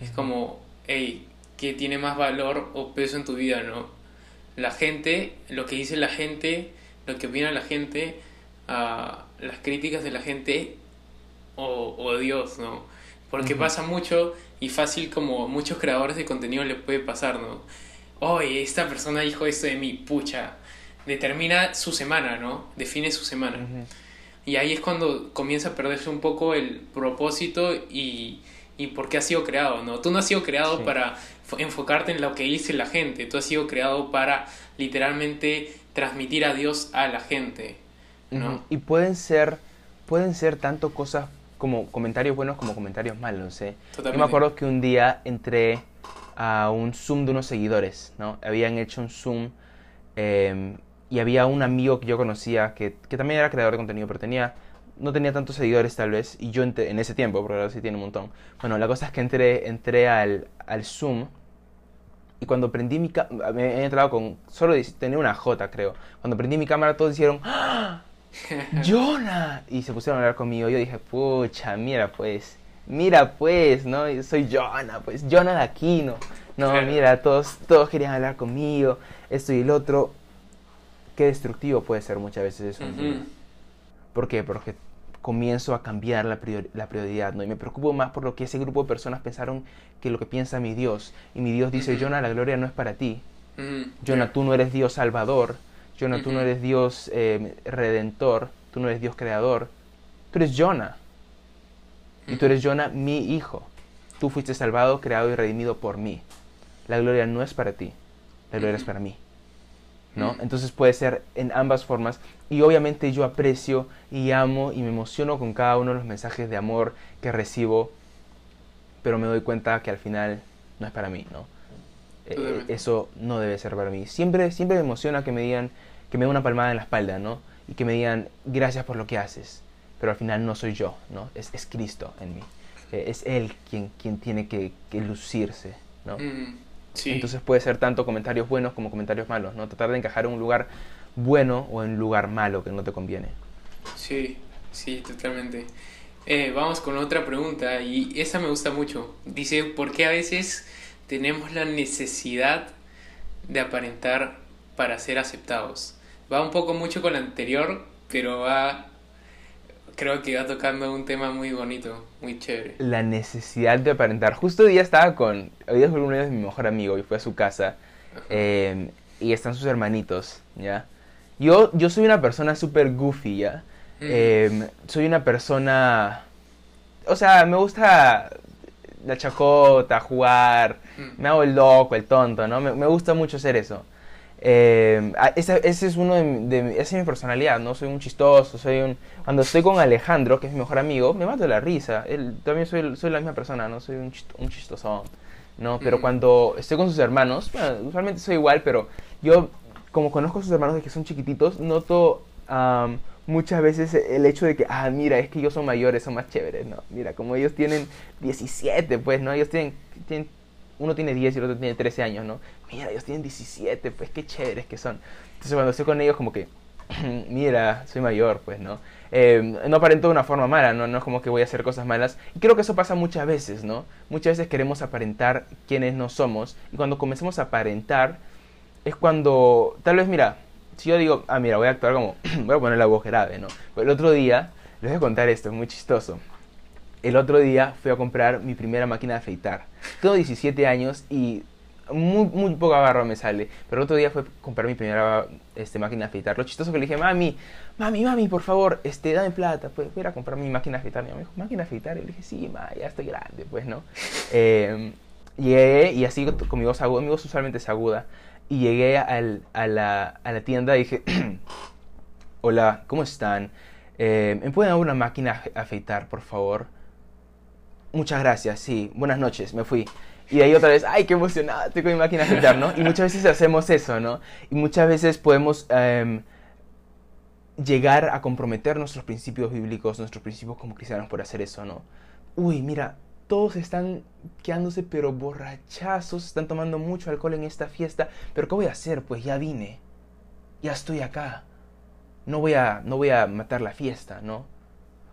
Es como, hey, ¿qué tiene más valor o peso en tu vida, no? La gente, lo que dice la gente, lo que opina la gente, ah, las críticas de la gente o, o Dios, ¿no? Porque pasa mucho y fácil como muchos creadores de contenido le puede pasar, ¿no? Oye, esta persona dijo esto de mí, pucha. Determina su semana, ¿no? Define su semana. Y ahí es cuando comienza a perderse un poco el propósito y, y por qué ha sido creado, ¿no? Tú no has sido creado para enfocarte en lo que dice la gente, tú has sido creado para literalmente transmitir a Dios a la gente, ¿no? Y pueden ser, pueden ser tanto cosas como comentarios buenos como comentarios malos, ¿eh? Yo me acuerdo que un día entré a un Zoom de unos seguidores, ¿no? Habían hecho un Zoom em, y había un amigo que yo conocía que, que, también era creador de contenido, pero tenía, no tenía tantos seguidores tal vez, y yo en ese tiempo, porque ahora sí tiene un montón. Bueno, la cosa es que entré, entré al, al Zoom y cuando prendí mi cámara, me he entrado con, solo tenía una J creo, cuando prendí mi cámara todos dijeron, ¡Ah! ¡Jonah! Y se pusieron a hablar conmigo, yo dije, pucha, mira pues mira pues, ¿no? Yo soy Jonah, pues, Jonah de Aquino. No, mira, todos, todos querían hablar conmigo, esto y el otro. Qué destructivo puede ser muchas veces eso. ¿Por qué? Porque comienzo a cambiar la, la, prioridad, ¿no? Y me preocupo más por lo que ese grupo de personas pensaron que lo que piensa mi Dios. Y mi Dios dice, Jonah, la gloria no es para ti. Jonah, tú no eres Dios salvador. Jonah, tú no eres Dios eh, redentor. Tú no eres Dios creador. Tú eres Jonah. Y tú eres Jonah, mi hijo. Tú fuiste salvado, creado y redimido por mí. La gloria no es para ti, la gloria es para mí. ¿No? Entonces puede ser en ambas formas. Y obviamente yo aprecio y amo y me emociono con cada uno de los mensajes de amor que recibo, pero me doy cuenta que al final no es para mí, ¿no? Eh, eso no debe ser para mí. Siempre, siempre me emociona que me digan, que me den una palmada en la espalda, ¿no? Y que me digan, gracias por lo que haces pero al final no soy yo, ¿no? Es, es Cristo en mí. Eh, es Él quien, quien tiene que, que lucirse, ¿no? Mm, sí. Entonces puede ser tanto comentarios buenos como comentarios malos, ¿no? Tratar de encajar en un lugar bueno o en un lugar malo que no te conviene. Sí, sí, totalmente. Eh, vamos con otra pregunta y esa me gusta mucho. Dice, ¿por qué a veces tenemos la necesidad de aparentar para ser aceptados? Va un poco mucho con la anterior, pero va creo que va tocando un tema muy bonito, muy chévere. La necesidad de aparentar. Justo hoy día estaba con. Hoy día fue uno de mi mejor amigo y fue a su casa. Em, y están sus hermanitos, ¿ya? Yo, yo soy una persona súper goofy, ¿ya? Mm. Em, soy una persona. O sea, me gusta la chacota, jugar. Mm. Me hago el loco, el tonto, ¿no? Me, me gusta mucho hacer eso. Eh, ese, es uno de, esa es mi personalidad, ¿no? Soy un chistoso, soy un... Cuando estoy con Alejandro, que es mi mejor amigo, me mato de la risa. Él, también soy, soy la misma persona, ¿no? Soy un, un chistosón, ¿no? Pero cuando estoy con sus hermanos, bueno, usualmente soy igual, pero yo, como conozco a sus hermanos de que son chiquititos, noto muchas veces el hecho de que, ah, mira, es que ellos son mayores, son más chéveres, ¿no? Mira, como ellos tienen 17, pues, ¿no? Ellos tienen, tienen uno tiene 10 y el otro tiene 13 años, ¿no? Mira, ellos tienen 17, pues qué chéveres que son. Entonces cuando estoy con ellos como que, mira, soy mayor, pues, ¿no? Eh, no aparento de una forma mala, ¿no? No es como que voy a hacer cosas malas. Y creo que eso pasa muchas veces, ¿no? Muchas veces queremos aparentar quienes no somos. Y cuando comencemos a aparentar, es cuando, tal vez, mira, si yo digo, ah, mira, voy a actuar como, voy a poner la voz grave, ¿no? el otro día, les voy a contar esto, es muy chistoso el otro día fui a comprar mi primera máquina de afeitar. Tengo 17 años y muy, muy poca barba me sale. Pero el otro día fue a comprar mi primera este, máquina de afeitar. Lo chistoso que le dije, mami, mami, mami, por favor, este, dame plata. Pues voy a a comprar mi máquina de afeitar. Y me dijo, ¿máquina de afeitar? Y le dije, sí, ma, ya estoy grande, pues, ¿no? Eh, llegué y así con mi voz aguda, mi voz usualmente es aguda. Y llegué al, a, la, a la tienda y dije, hola, ¿cómo están? Eh, ¿Me pueden dar una máquina de afeitar, por favor? muchas gracias, sí, buenas noches, me fui. Y de ahí otra vez, ay, qué emocionada, estoy con mi máquina de ¿no? Y muchas veces hacemos eso, ¿no? Y muchas veces podemos em, llegar a comprometer nuestros principios bíblicos, nuestros principios como cristianos por hacer eso, ¿no? Uy, mira, todos están quedándose pero borrachazos, están tomando mucho alcohol en esta fiesta, pero ¿qué voy a hacer? Pues ya vine, ya estoy acá, no voy a, no voy a matar la fiesta, ¿no?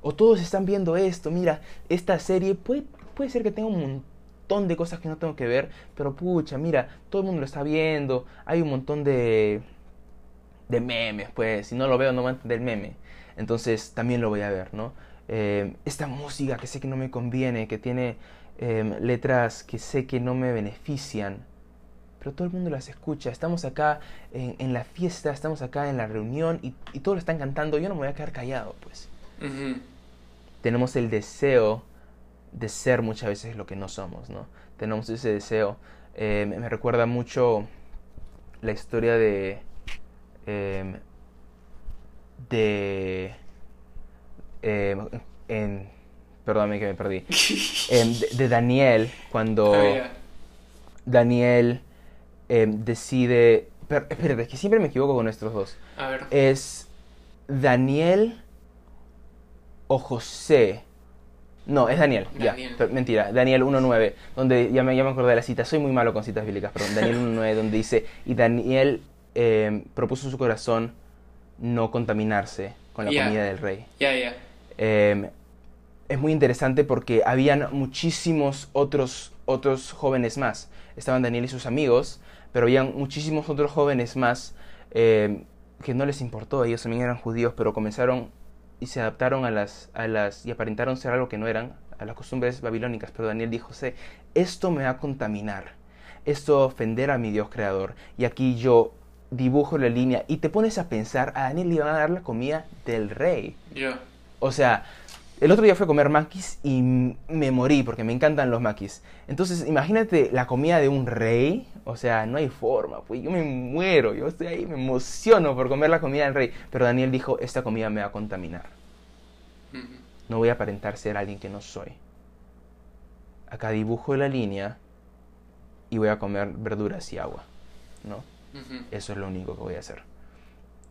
O todos están viendo esto, mira, esta serie puede, puede ser que tenga un montón de cosas que no tengo que ver, pero pucha, mira, todo el mundo lo está viendo, hay un montón de, de memes, pues, si no lo veo no va a entender el meme. Entonces también lo voy a ver, ¿no? Eh, esta música que sé que no me conviene, que tiene em, letras que sé que no me benefician, pero todo el mundo las escucha. Estamos acá en, la fiesta, estamos acá en la reunión y, y, todos lo están cantando. Yo no me voy a quedar callado, pues. Tenemos el deseo de ser muchas veces lo que no somos, ¿no? Tenemos ese deseo. Eh, me recuerda mucho la historia de... Em, de... Em, en, perdóname que me perdí. Em, de, Daniel, cuando oh, Daniel decide... espérate, es que siempre me equivoco con estos dos. A ver. Es Daniel o José. No, es Daniel, ya. mentira, Daniel 1.9, donde ya me, ya me acordé de la cita. Soy muy malo con citas bíblicas, perdón. Daniel 1.9, donde dice: Y Daniel eh, propuso en su corazón no contaminarse con la comida del rey. Ya, ya. Em, es muy interesante porque habían muchísimos otros, otros jóvenes más. Estaban Daniel y sus amigos, pero habían muchísimos otros jóvenes más em, que no les importó. Ellos también eran judíos, pero comenzaron y se adaptaron a las, a las y aparentaron ser algo que no eran, a las costumbres babilónicas. Pero Daniel dijo, sé, esto me va a contaminar, esto va a ofender a mi Dios creador. Y aquí yo dibujo la línea y te pones a pensar, a Daniel le iban a dar la comida del rey. O sea, el otro día fue a comer maquis y me morí porque me encantan los maquis. Entonces, imagínate la comida de un rey. O sea, no hay forma, pues yo me muero, yo estoy ahí, me emociono por comer la comida del rey. Pero Daniel dijo, esta comida me va a contaminar. No voy a aparentar ser alguien que no soy. Acá dibujo la línea y voy a comer verduras y agua, ¿no? Eso es lo único que voy a hacer.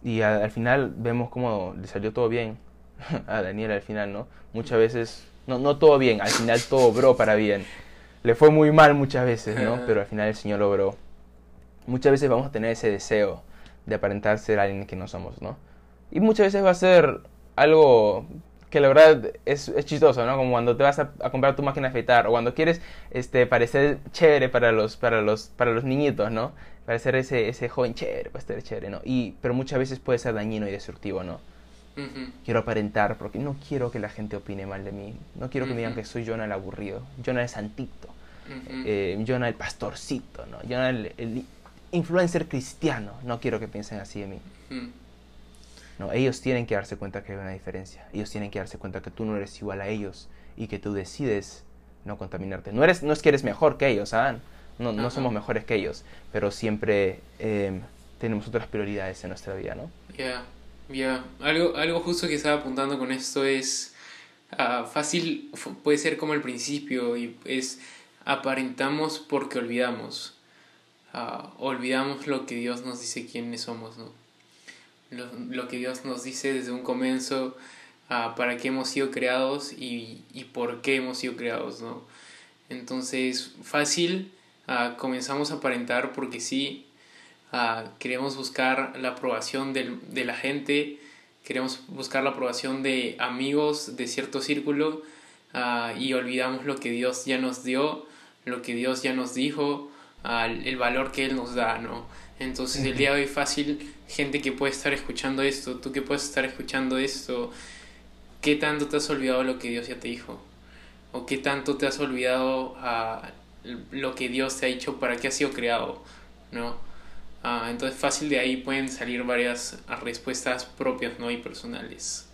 Y al final vemos cómo le salió todo bien a Daniel al final, ¿no? Muchas veces, no, no todo bien, al final todo obró para bien. Le fue muy mal muchas veces, ¿no? Pero al final el Señor logró. Muchas veces vamos a tener ese deseo de aparentar ser alguien que no somos, ¿no? Y muchas veces va a ser algo que la verdad es, es chistoso, ¿no? Como cuando te vas a, comprar tu máquina de afeitar o cuando quieres este, parecer chévere para los, para los, para los niñitos, ¿no? Parecer ese, ese joven chévere, pues ser chévere, ¿no? Y, pero muchas veces puede ser dañino y destructivo, ¿no? Quiero aparentar porque no quiero que la gente opine mal de mí. No quiero que me digan que soy Jonah el aburrido, Jonah el santito, eh, Jonah el pastorcito, ¿no? Jonah el, influencer cristiano. No quiero que piensen así de mí. No, ellos tienen que darse cuenta que hay una diferencia. Ellos tienen que darse cuenta que tú no eres igual a ellos y que tú decides no contaminarte. No, eres, no es que eres mejor que ellos, ¿ah? No, no somos mejores que ellos, pero siempre em, tenemos otras prioridades en nuestra vida, ¿no? Ya, algo, algo justo que estaba apuntando con esto es ah, fácil, puede ser como el principio, y es aparentamos porque olvidamos. Ah, olvidamos lo que Dios nos dice quiénes somos, ¿no? Lo, lo que Dios nos dice desde un comienzo, uh, para qué hemos sido creados y, y, por qué hemos sido creados, ¿no? Entonces, fácil, comenzamos a aparentar porque sí, queremos buscar la aprobación de la gente, queremos buscar la aprobación de amigos de cierto círculo y olvidamos lo que Dios ya nos dio, lo que Dios ya nos dijo, el valor que Él nos da, ¿no? Entonces el día de hoy fácil, gente que puede estar escuchando esto, tú que puedes estar escuchando esto, ¿qué tanto te has olvidado lo que Dios ya te dijo? ¿O qué tanto te has olvidado lo que Dios te ha dicho para qué has sido creado? ¿No? Ah, entonces fácil de ahí pueden salir varias respuestas propias ¿no? y personales.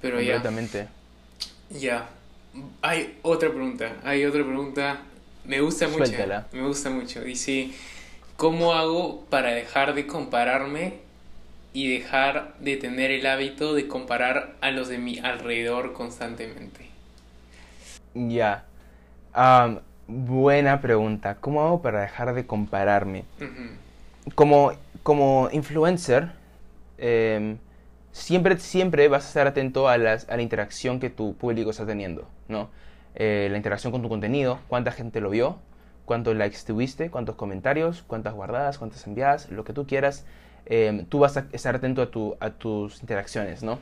Pero ya. Ya. Hay otra pregunta. Hay otra pregunta. Me gusta mucho. Me gusta mucho. Dice, ¿cómo hago para dejar de compararme y dejar de tener el hábito de comparar a los de mi alrededor constantemente? Ya. Buena pregunta. ¿Cómo hago para dejar de compararme? como, como influencer, em, siempre, siempre vas a estar atento a, las, a la interacción que tu público está teniendo, ¿no? Eh, la interacción con tu contenido, cuánta gente lo vio, cuántos likes tuviste, cuántos comentarios, cuántas guardadas, cuántas enviadas, lo que tú quieras. Em, tú vas a estar atento a, tu, a tus interacciones, ¿no?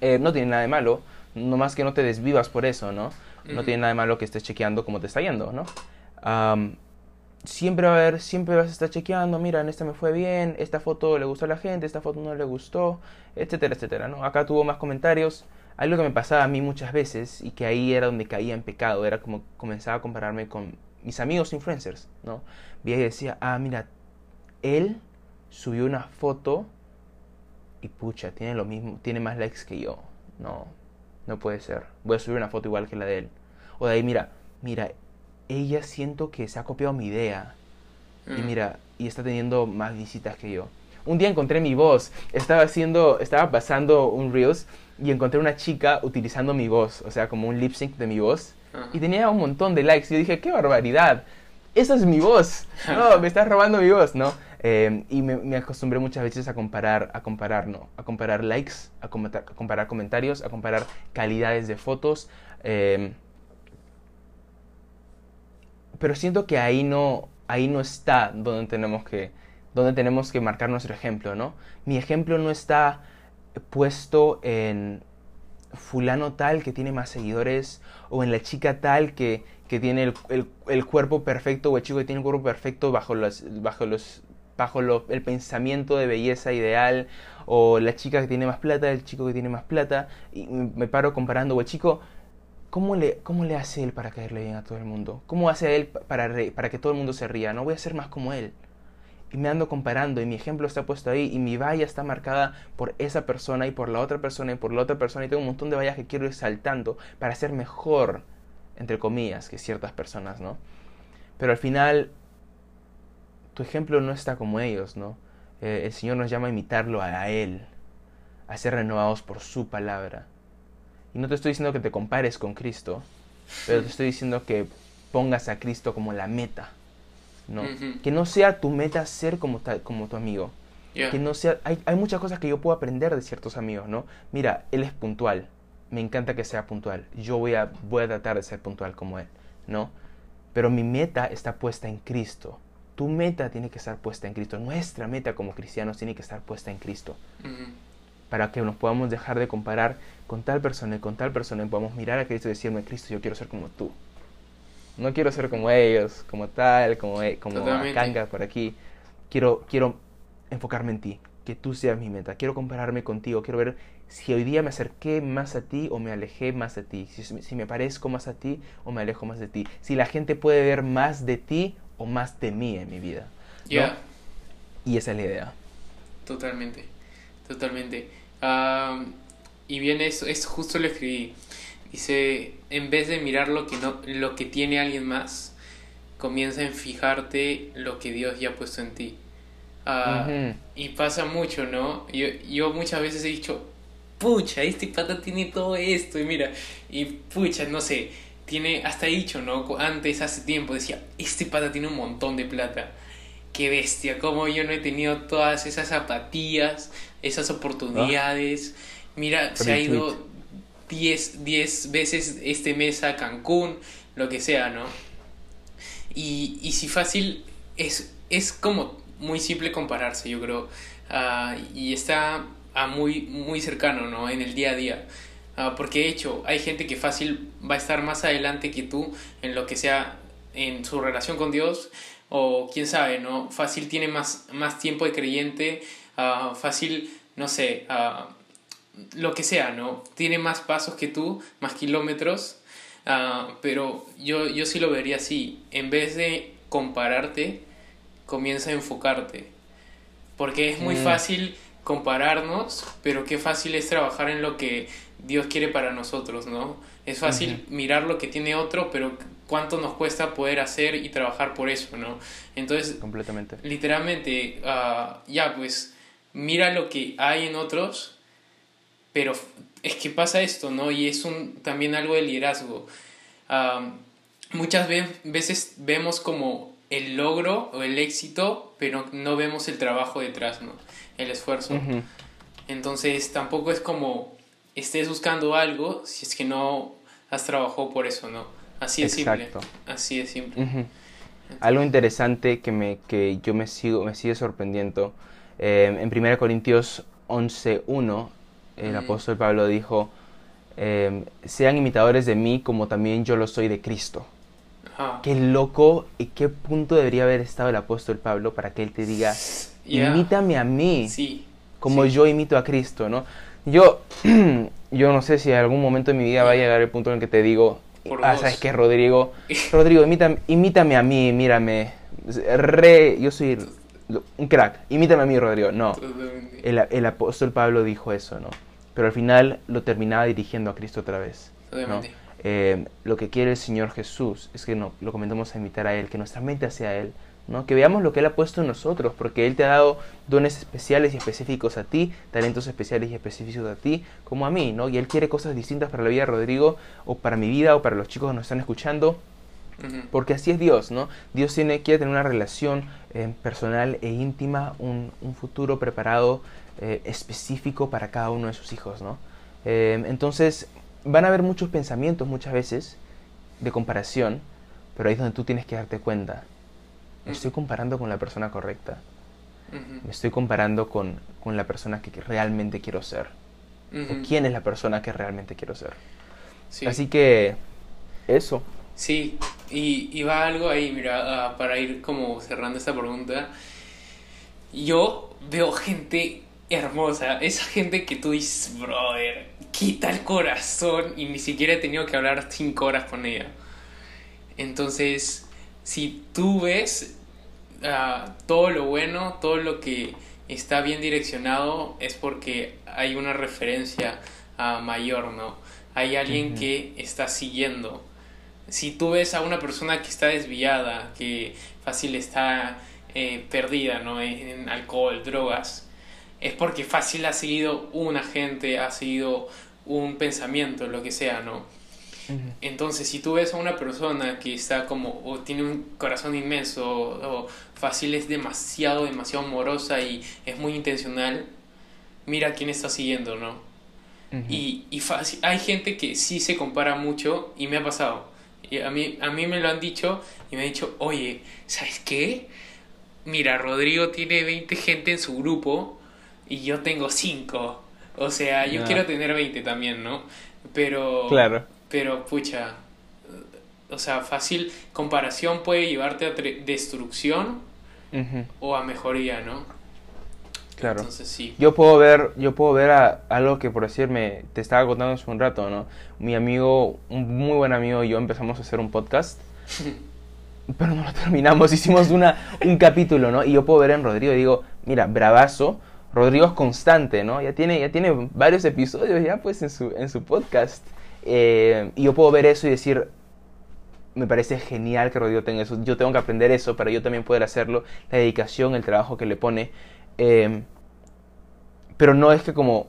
Eh, no tiene nada de malo, nomás que no te desvivas por eso, ¿no? No tiene nada de malo que estés chequeando cómo te está yendo, ¿no? Siempre va a haber, siempre vas a estar chequeando, mira, en esta me fue bien, esta foto le gustó a la gente, esta foto no le gustó, etcétera, etcétera, ¿no? Acá tuvo más comentarios. Algo que me pasaba a mí muchas veces y que ahí era donde caía en pecado, era como comenzaba a compararme con mis amigos influencers, ¿no? Y decía, ah, mira, él subió una foto y pucha, tiene lo mismo, tiene más likes que yo. No, no puede ser. Voy a subir una foto igual que la de él. O de ahí, mira, mira, ella siento que se ha copiado mi idea. Y Mm. mira, y está teniendo más visitas que yo. Un día encontré mi voz. Estaba haciendo, estaba pasando un Reels y encontré una chica utilizando mi voz, o sea, como un lip sync de mi voz. Y tenía un montón de likes. Y yo dije, qué barbaridad. Esa es mi voz. No, me estás robando mi voz, ¿no? Eh, y me, me acostumbré muchas veces a comparar, a comparar, no, a comparar likes, a, comentar- a comparar comentarios, a comparar calidades de fotos. eh, pero siento que ahí no, ahí no está donde tenemos que, donde tenemos que marcar nuestro ejemplo, ¿no? Mi ejemplo no está puesto en fulano tal que tiene más seguidores o en la chica tal que, que tiene el, el- cuerpo perfecto o el chico que tiene el cuerpo perfecto bajo los, bajo los bajo el pensamiento de belleza ideal o la chica que tiene más plata, el chico que tiene más plata y me me paro comparando o el chico ¿Cómo le, ¿Cómo le hace él para caerle bien a todo el mundo? ¿Cómo hace él pa- para, para que todo el mundo se ría? No voy a ser más como él. Y me ando comparando y mi ejemplo está puesto ahí y mi valla está marcada por esa persona y por la otra persona y por la otra persona y tengo un montón de vallas que quiero ir saltando para ser mejor, entre comillas, que ciertas personas, ¿no? Pero al final, tu ejemplo no está como ellos, ¿no? Eh, el Señor nos llama a imitarlo a Él, a ser renovados por su palabra. Y no te estoy diciendo que te compares con Cristo, pero te estoy diciendo que pongas a Cristo como la meta. ¿no? Que no sea tu meta ser como, ta- como tu amigo. Que no sea, hay, hay muchas cosas que yo puedo aprender de ciertos amigos, ¿no? Mira, él es puntual. Me encanta que sea puntual. Yo voy a, voy a tratar de ser puntual como él, ¿no? Pero mi meta está puesta en Cristo. Tu meta tiene que estar puesta en Cristo. Nuestra meta como cristianos tiene que estar puesta en Cristo para que nos podamos dejar de comparar con tal persona y con tal persona y podamos mirar a Cristo y decirme, Cristo, yo quiero ser como tú. No quiero ser como ellos, como tal, como, e- como. Kanga por aquí. Quiero, quiero enfocarme en ti, que tú seas mi meta. Quiero compararme contigo, quiero ver si hoy día me acerqué más a ti o me alejé más de ti. Si, si me parezco más a ti o me alejo más de ti. Si la gente puede ver más de ti o más de mí en mi vida. ¿no? Y esa es la idea. Totalmente, totalmente. Ah, y bien, eso es justo lo escribí. Dice, en vez de mirar lo que, no, lo que tiene alguien más, comienza en fijarte lo que Dios ya ha puesto en ti. Ah. Y pasa mucho, ¿no? Yo, yo muchas veces he dicho, pucha, este pata tiene todo esto, y mira, y pucha, no sé, tiene, hasta he dicho, ¿no? Antes, hace tiempo, decía, este pata tiene un montón de plata. Qué bestia, como yo no he tenido todas esas zapatillas, esas oportunidades. Mira, se ha ido 10 10 veces este mes a Cancún, lo que sea, ¿no? Y, y si fácil, es, es como muy simple compararse, yo creo. Ah, y está ah, muy, muy cercano, ¿no? En el día a día. Ah, porque de hecho, hay gente que fácil va a estar más adelante que tú en lo que sea en su relación con Dios. O quién sabe, ¿no? Fácil tiene más, más tiempo de creyente. ah, fácil, no sé, lo que sea, ¿no? Tiene más pasos que tú, más kilómetros. Ah, pero yo, yo sí lo vería así. En vez de compararte, comienza a enfocarte. Porque es muy Mm. fácil compararnos, pero qué fácil es trabajar en lo que Dios quiere para nosotros, ¿no? Es fácil mirar lo que tiene otro, pero cuánto nos cuesta poder hacer y trabajar por eso, ¿no? Entonces, Completamente. literalmente, ah, ya pues, mira lo que hay en otros, pero es que pasa esto, ¿no? Y es un, también algo de liderazgo. Muchas ve- veces vemos como el logro o el éxito, pero no vemos el trabajo detrás, ¿no? El esfuerzo. Entonces tampoco es como estés buscando algo si es que no has trabajado por eso, ¿no? Así es simple. Así es simple. Algo interesante que, me, que yo me, sigo, me sigue sorprendiendo, eh, en 1 Corintios 11.1 el Mm. apóstol Pablo dijo, em, sean imitadores de mí como también yo lo soy de Cristo. Ajá. Qué loco y qué punto debería haber estado el apóstol Pablo para que él te diga, imítame a mí Sí. como sí. yo imito a Cristo, ¿no? Yo, yo no sé si en algún momento de mi vida va a llegar el punto en el que te digo, Por ah. ¿sabes qué, Rodrigo? Rodrigo, imítame, imítame a mí, mírame. Re, yo soy un crack, imítame a mí, Rodrigo. No, el, el apóstol Pablo dijo eso, ¿no? Pero al final lo terminaba dirigiendo a Cristo otra vez. ¿no? Eh, lo que quiere el Señor Jesús es que no, lo comentamos a imitar a Él, que nuestra mente hacia Él, ¿no? que veamos lo que Él ha puesto en nosotros, porque Él te ha dado dones especiales y específicos a ti, talentos especiales y específicos a ti, como a mí, ¿no? y Él quiere cosas distintas para la vida de Rodrigo, o para mi vida, o para los chicos que nos están escuchando, porque así es Dios, ¿no? Dios tiene, quiere tener una relación eh, personal e íntima, un, un futuro preparado eh, específico para cada uno de sus hijos, ¿no? Eh, entonces, van a haber muchos pensamientos muchas veces de comparación, pero ahí es donde tú tienes que darte cuenta. Me estoy comparando con la persona correcta. Me estoy comparando con, con la persona que realmente quiero ser. O quién es la persona que realmente quiero ser. Sí. Así que, eso. Sí, y, y va algo ahí, mira, ah, para ir como cerrando esta pregunta. Yo veo gente hermosa, esa gente que tú dices, brother, quita el corazón y ni siquiera he tenido que hablar cinco horas con ella. Entonces, si tú ves ah, todo lo bueno, todo lo que está bien direccionado, es porque hay una referencia ah, mayor, ¿no? Hay alguien que está siguiendo. Si tú ves a una persona que está desviada, que fácil está eh, perdida, ¿no? En, en alcohol, drogas, es porque fácil ha seguido un agente, ha seguido un pensamiento, lo que sea, ¿no? Entonces, si tú ves a una persona que está como, o tiene un corazón inmenso, o, o fácil es demasiado, demasiado amorosa y es muy intencional, mira quién está siguiendo, ¿no? Y, y fácil, hay gente que sí se compara mucho y me ha pasado. Y a mí, a mí me lo han dicho y me han dicho, oye, ¿sabes qué? Mira, Rodrigo tiene 20 gente en su grupo y yo tengo 5. O sea, yo Ya. quiero tener 20 también, ¿no? Pero... Claro. Pero, pucha, o sea, fácil comparación puede llevarte a destrucción o a mejoría, ¿no? Claro. Entonces sí. Yo puedo ver, yo puedo ver a, algo que por decirme, te estaba contando hace un rato, ¿no? Mi amigo, un muy buen amigo y yo empezamos a hacer un podcast, pero no lo terminamos, hicimos una, un capítulo, ¿no? Y yo puedo ver en Rodrigo y digo, mira, bravazo, Rodrigo es constante, ¿no? Ya tiene, ya tiene varios episodios ya pues en su, en su podcast. Eh, y yo puedo ver eso y decir, me parece genial que Rodrigo tenga eso. Yo tengo que aprender eso para yo también poder hacerlo. La dedicación, el trabajo que le pone. Eh, pero no es que como...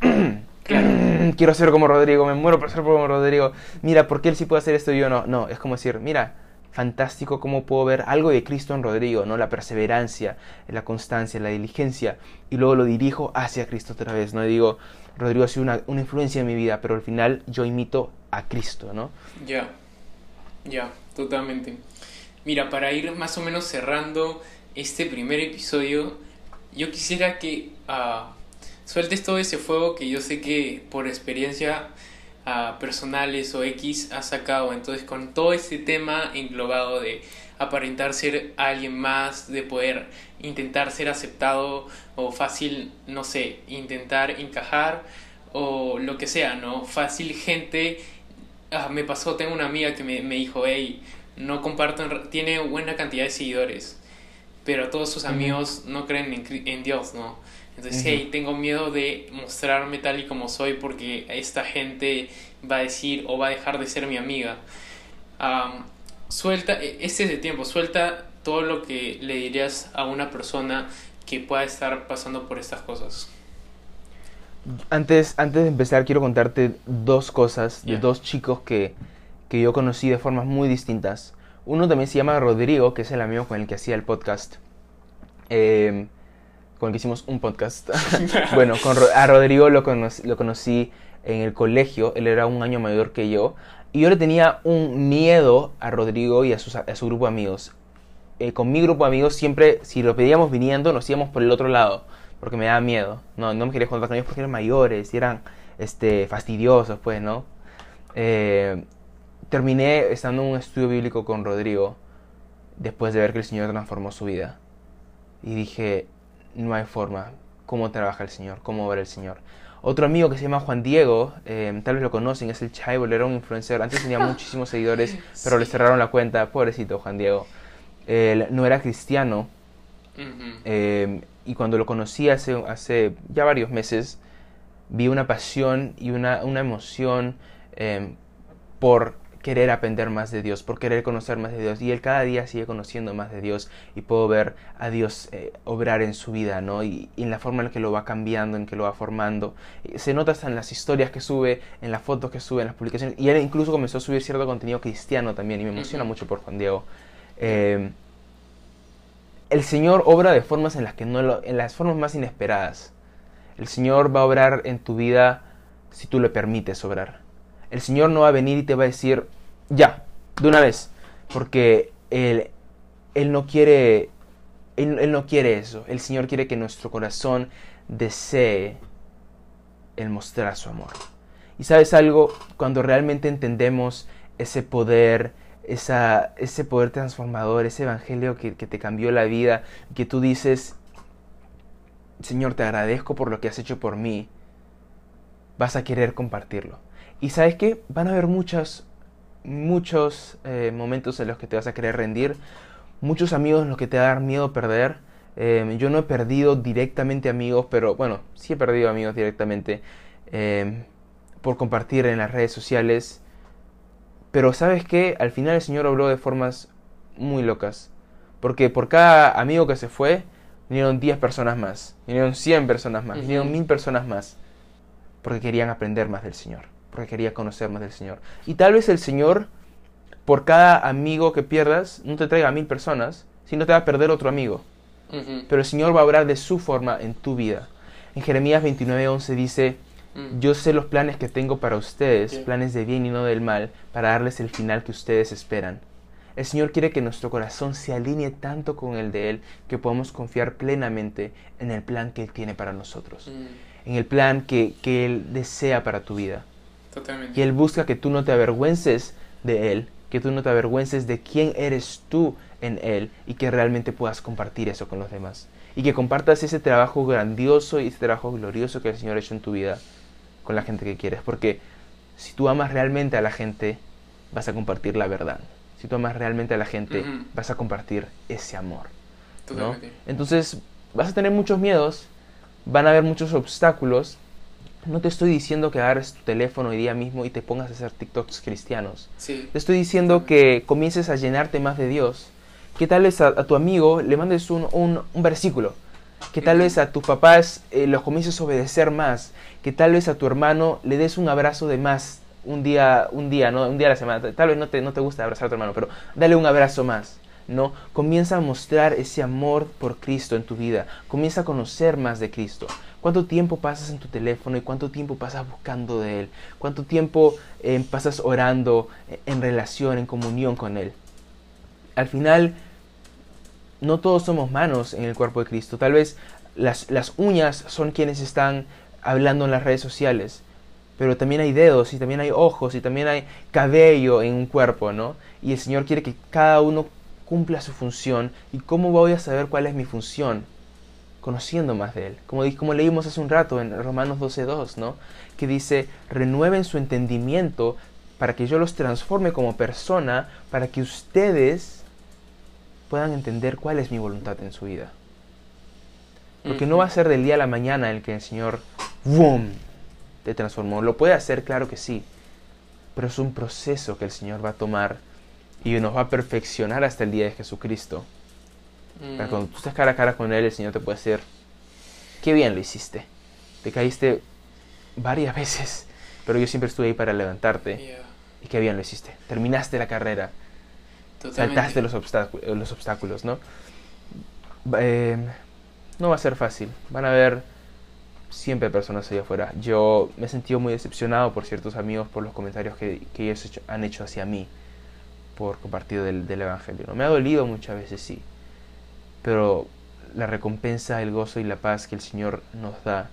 Quiero ser como Rodrigo, me muero por ser como Rodrigo. Mira, ¿por qué él sí puede hacer esto y yo no? No, es como decir, mira, fantástico cómo puedo ver algo de Cristo en Rodrigo, ¿no? La perseverancia, la constancia, la diligencia. Y luego lo dirijo hacia Cristo otra vez, ¿no? Digo, Rodrigo ha sido una, una influencia en mi vida, pero al final yo imito a Cristo, ¿no? Ya, ya, totalmente. Mira, para ir más o menos cerrando este primer episodio, yo quisiera que ah, sueltes todo ese fuego que yo sé que por experiencia ah, personales o X has sacado. Entonces, con todo este tema englobado de aparentar ser alguien más, de poder intentar ser aceptado o fácil, no sé, intentar encajar o lo que sea, ¿no? Fácil gente Ah, me pasó, tengo una amiga que me, me dijo, hey, no comparto, tiene buena cantidad de seguidores, pero todos sus amigos no creen en Dios, ¿no? Entonces, Ujú. hey, tengo miedo de mostrarme tal y como soy porque esta gente va a decir o va a dejar de ser mi amiga. Am, suelta, e- este es el tiempo, suelta todo lo que le dirías a una persona que pueda estar pasando por estas cosas. Antes, antes de empezar, quiero contarte dos cosas de Ya. dos chicos que, que yo conocí de formas muy distintas. Uno también se llama Rodrigo, que es el amigo con el que hacía el podcast. eh, con el que hicimos un podcast. bueno, con, a Rodrigo lo, conocí, lo conocí en el colegio, él era un año mayor que yo. Y yo le tenía un miedo a Rodrigo y a, sus, a su grupo de amigos. Eh, con mi grupo de amigos siempre, si lo pedíamos viniendo, nos íbamos por el otro lado. porque me daba miedo. No, no me quería juntar con ellos porque eran mayores y eran este, fastidiosos, pues, ¿no? Eh, terminé estando en un estudio bíblico con Rodrigo después de ver que el Señor transformó su vida. Y dije, no hay forma, cómo trabaja el Señor, cómo obra el Señor. Otro amigo que se llama Juan Diego, eh, tal vez lo conocen, es el Chaibo, era un influencer. Antes tenía muchísimos seguidores, pero le cerraron la cuenta. Pobrecito Juan Diego. Él no era cristiano. Eh, y cuando lo conocí hace, hace ya varios meses, vi una pasión y una, una emoción eh, por querer aprender más de Dios, por querer conocer más de Dios. Y él cada día sigue conociendo más de Dios y puedo ver a Dios eh, obrar en su vida, ¿no? Y, en la forma en que lo va cambiando, en que lo va formando. se nota hasta en las historias que sube, en las fotos que sube, en las publicaciones. Y él incluso comenzó a subir cierto contenido cristiano también y me emociona mucho por Juan Diego. Eh, el Señor obra de formas en las que no en las formas más inesperadas. El Señor va a obrar en tu vida si tú le permites obrar el Señor no va a venir y te va a decir, ya, de una vez, porque Él, él no quiere, él, no quiere eso. El Señor quiere que nuestro corazón desee el mostrar su amor. Y sabes algo, cuando realmente entendemos ese poder, esa, ese poder transformador, ese evangelio que, que te cambió la vida, que tú dices, Señor, te agradezco por lo que has hecho por mí, vas a querer compartirlo. Y sabes que van a haber muchos, muchos eh, momentos en los que te vas a querer rendir, muchos amigos en los que te va a dar miedo perder. Em, yo no he perdido directamente amigos, pero bueno, sí he perdido amigos directamente em, por compartir en las redes sociales. Pero sabes que al final el Señor obró de formas muy locas. Porque por cada amigo que se fue, vinieron 10 personas más, vinieron 100 personas más, vinieron 1000 personas más. Porque querían aprender más del Señor porque quería conocer más del Señor. Y tal vez el Señor, por cada amigo que pierdas, no te traiga a mil personas, sino te va a perder otro amigo. Pero el Señor va a obrar de su forma en tu vida. En Jeremías 29:11 dice, mm. yo sé los planes que tengo para ustedes, planes de bien y no del mal, para darles el final que ustedes esperan. El Señor quiere que nuestro corazón se alinee tanto con el de Él que podamos confiar plenamente en el plan que Él tiene para nosotros, mm. en el plan que, que Él desea para tu vida. Y Él busca que tú no te avergüences de Él, que tú no te avergüences de quién eres tú en Él y que realmente puedas compartir eso con los demás. Y que compartas ese trabajo grandioso y ese trabajo glorioso que el Señor ha hecho en tu vida con la gente que quieres. Porque si tú amas realmente a la gente, vas a compartir la verdad. Si tú amas realmente a la gente, vas a compartir ese amor. Entonces, vas a tener muchos miedos, van a haber muchos obstáculos, no te estoy diciendo que agarres tu teléfono hoy día mismo y te pongas a hacer TikToks cristianos. Te estoy diciendo que comiences a llenarte más de Dios. Que tal vez a, tu amigo le mandes un, un, versículo. Que tal vez a tus papás eh, los comiences a obedecer más. Que tal vez a tu hermano le des un abrazo de más un día, un día, ¿no? Un día a la semana. Tal vez no te, no te gusta abrazar a tu hermano, pero dale un abrazo más. ¿no? Comienza a mostrar ese amor por Cristo en tu vida. Comienza a conocer más de Cristo. ¿Cuánto tiempo pasas en tu teléfono y cuánto tiempo pasas buscando de Él? ¿Cuánto tiempo eh, pasas orando eh, en relación, en comunión con Él? Al final, no todos somos manos en el cuerpo de Cristo. Tal vez las, las uñas son quienes están hablando en las redes sociales pero también hay dedos y también hay ojos y también hay cabello en un cuerpo, ¿no? Y el Señor quiere que cada uno cumpla su función. ¿Y cómo voy a saber cuál es mi función? Conociendo más de Él. Como, como leímos hace un rato en Romanos 12.2, ¿no? Que dice, renueven su entendimiento para que yo los transforme como persona, para que ustedes puedan entender cuál es mi voluntad en su vida. Porque no va a ser del día a la mañana el que el Señor, ¡boom!, te transformó. Lo puede hacer, claro que sí, pero es un proceso que el Señor va a tomar y nos va a perfeccionar hasta el día de Jesucristo. Mm. cuando tú estás cara a cara con Él, el Señor te puede decir, qué bien lo hiciste. Te caíste varias veces, pero yo siempre estuve ahí para levantarte. Y qué bien lo hiciste. Terminaste la carrera. Saltaste los, obstáculos, los obstáculos, ¿no? Eh, no va a ser fácil. Van a haber siempre personas allá afuera. Yo me he sentido muy decepcionado por ciertos amigos por los comentarios que, que ellos han hecho hacia mí por compartir del, Evangelio. ¿no? Me ha dolido muchas veces, sí. Pero la recompensa, el gozo y la paz que el Señor nos da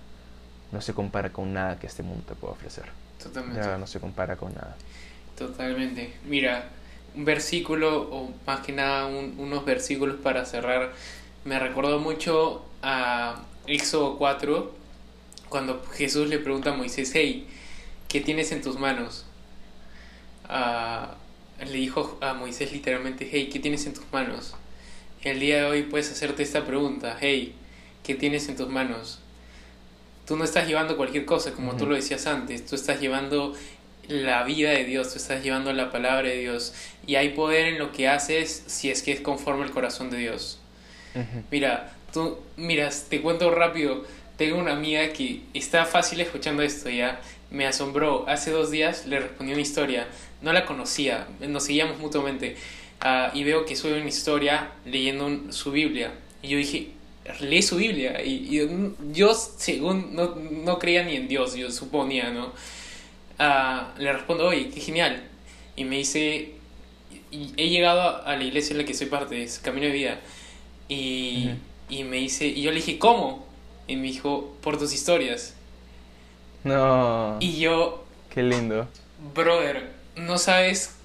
no se compara con nada que este mundo te pueda ofrecer. Totalmente. No se compara con nada. Totalmente. Mira, un versículo, o más que nada un- unos versículos para cerrar, me recordó mucho a Éxodo 4, cuando Jesús le pregunta a Moisés, hey, ¿qué tienes en tus manos? Ah, le dijo a Moisés literalmente, hey, ¿qué tienes en tus manos? El día de hoy puedes hacerte esta pregunta, hey, ¿qué tienes en tus manos? Tú no estás llevando cualquier cosa, como tú lo decías antes, tú estás llevando la vida de Dios, tú estás llevando la palabra de Dios. Y hay poder en lo que haces si es que es conforme al corazón de Dios. Mira, tú, mira, te cuento rápido, tengo una amiga que está fácil escuchando esto ya, me asombró, hace dos días le respondí una historia, no la conocía, nos seguíamos mutuamente ah, y veo que sube una historia leyendo un- su Biblia y yo dije, lee su Biblia y, y yo- según no, no creía ni en Dios, yo suponía, ¿no? Ah, le respondo, oye, qué genial. Y me dice, he llegado a la iglesia en la que soy parte, es Camino de Vida. Y, Ujú. y me dice, y yo le dije, ¿cómo? Y me dijo, por tus historias. No, Y yo, qué lindo. brother, no sabes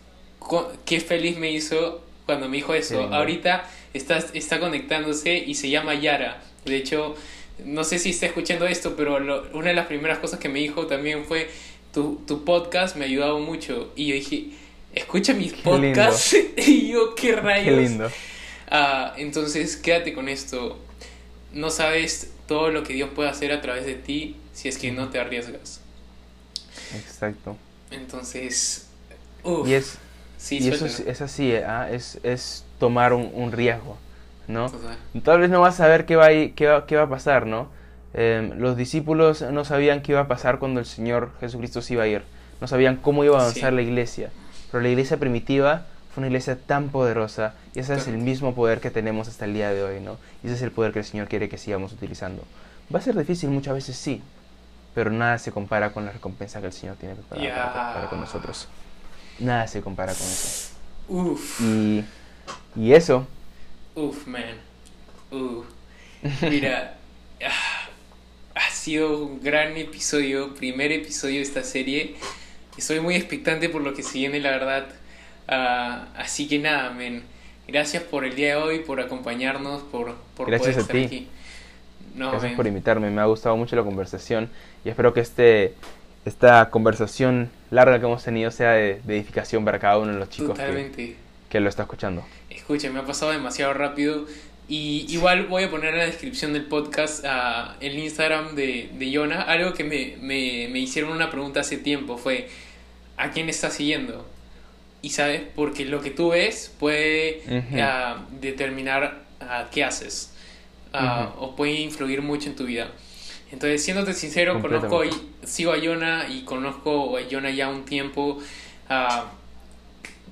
qué feliz me hizo cuando me dijo eso. Ahorita está, está conectándose y se llama Yara. De hecho, no sé si está escuchando esto, pero lo- una de las primeras cosas que me dijo también fue, tu, tu podcast me ha ayudado mucho. Y yo dije, escucha mis Qué podcasts. y yo, qué Qué rayos. lindo. Ah, entonces, quédate con esto. No sabes todo lo que Dios puede hacer a través de ti si es que no te arriesgas. Exacto. Entonces, uff, Y es, sí, y eso es, así, ¿eh? Ah, es, es tomar un, un riesgo, ¿no? Total. Tal vez no vas a saber qué va, a qué va, qué va a pasar, ¿no? Eh, los discípulos no sabían qué iba a pasar cuando el Señor Jesucristo se iba a ir. No sabían cómo iba a avanzar Sí. la iglesia. Pero la iglesia primitiva fue una iglesia tan poderosa y ese es el mismo poder que tenemos hasta el día de hoy, ¿no? Y ese es el poder que el Señor quiere que sigamos utilizando. Va a ser difícil muchas veces, sí, pero nada se compara con la recompensa que el Señor tiene preparada para- para, con nosotros. Nada se compara con eso. Uf, Y, y eso, uf, man. Uf. Mira, ah, ha sido un gran episodio, primer episodio de esta serie. Estoy muy expectante por lo que se viene, la verdad. Ah, así que nada, men. Gracias por el día de hoy, por acompañarnos, por, por Gracias poder a estar ti. aquí. No, Gracias men. por invitarme, me ha gustado mucho la conversación y espero que este, esta conversación larga que hemos tenido sea de, de edificación para cada uno de los chicos que, que lo está escuchando. Escucha, me ha pasado demasiado rápido. Y igual voy a poner en la descripción del podcast ah, el Instagram de, de Yona. Algo que me, me, me hicieron una pregunta hace tiempo fue, ¿a quién estás siguiendo? Y sabes, porque lo que tú ves puede ah, determinar ah, qué haces. Ah, O puede influir mucho en tu vida. Entonces, siéndote sincero, conozco, sigo a Yona y conozco a Yona ya un tiempo. Ah,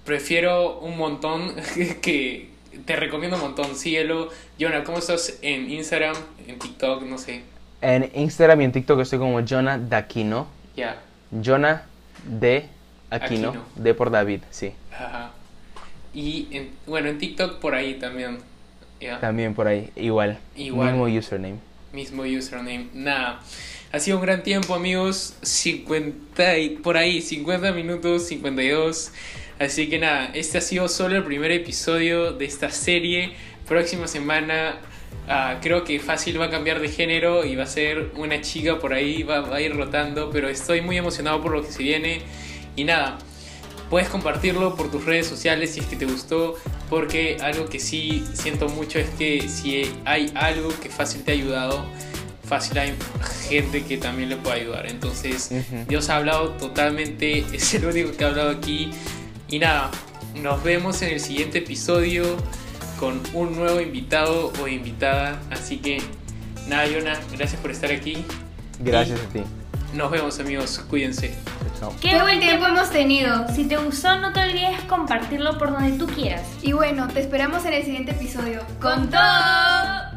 prefiero un montón que te recomiendo un montón. Síguelo. Yona, ¿cómo estás en Instagram, en TikTok? No sé. En Instagram y en TikTok estoy como Jonah Daquino. Ya. Jonah de Aquino. Aquino. D por David, sí. Ajá. Y en- bueno, en TikTok por ahí también. Ya. También por ahí, igual. Igual. Mismo username. Mismo username. Nada. Ha sido un gran tiempo, amigos. 50 y por ahí, 50 minutos, 52. Así que nada, este ha sido solo el primer episodio de esta serie. Próxima semana ah, creo que fácil va a cambiar de género y va a ser una chica por ahí, va, va a ir rotando. Pero estoy muy emocionado por lo que se viene. Y nada, puedes compartirlo por tus redes sociales si es que te gustó, porque algo que sí siento mucho es que si hay algo que fácil te ha ayudado, fácil hay gente que también le puede ayudar. Entonces, Ujú. Dios ha hablado totalmente, es el único que ha hablado aquí. Y nada, nos vemos en el siguiente episodio con un nuevo invitado o invitada. Así que nada, Yona, gracias por estar aquí. Gracias a ti. Nos vemos amigos, cuídense. Chao, chao. ¡Qué buen tiempo hemos tenido! Si te gustó, no te olvides compartirlo por donde tú quieras. Y bueno, te esperamos en el siguiente episodio. ¡Con todo!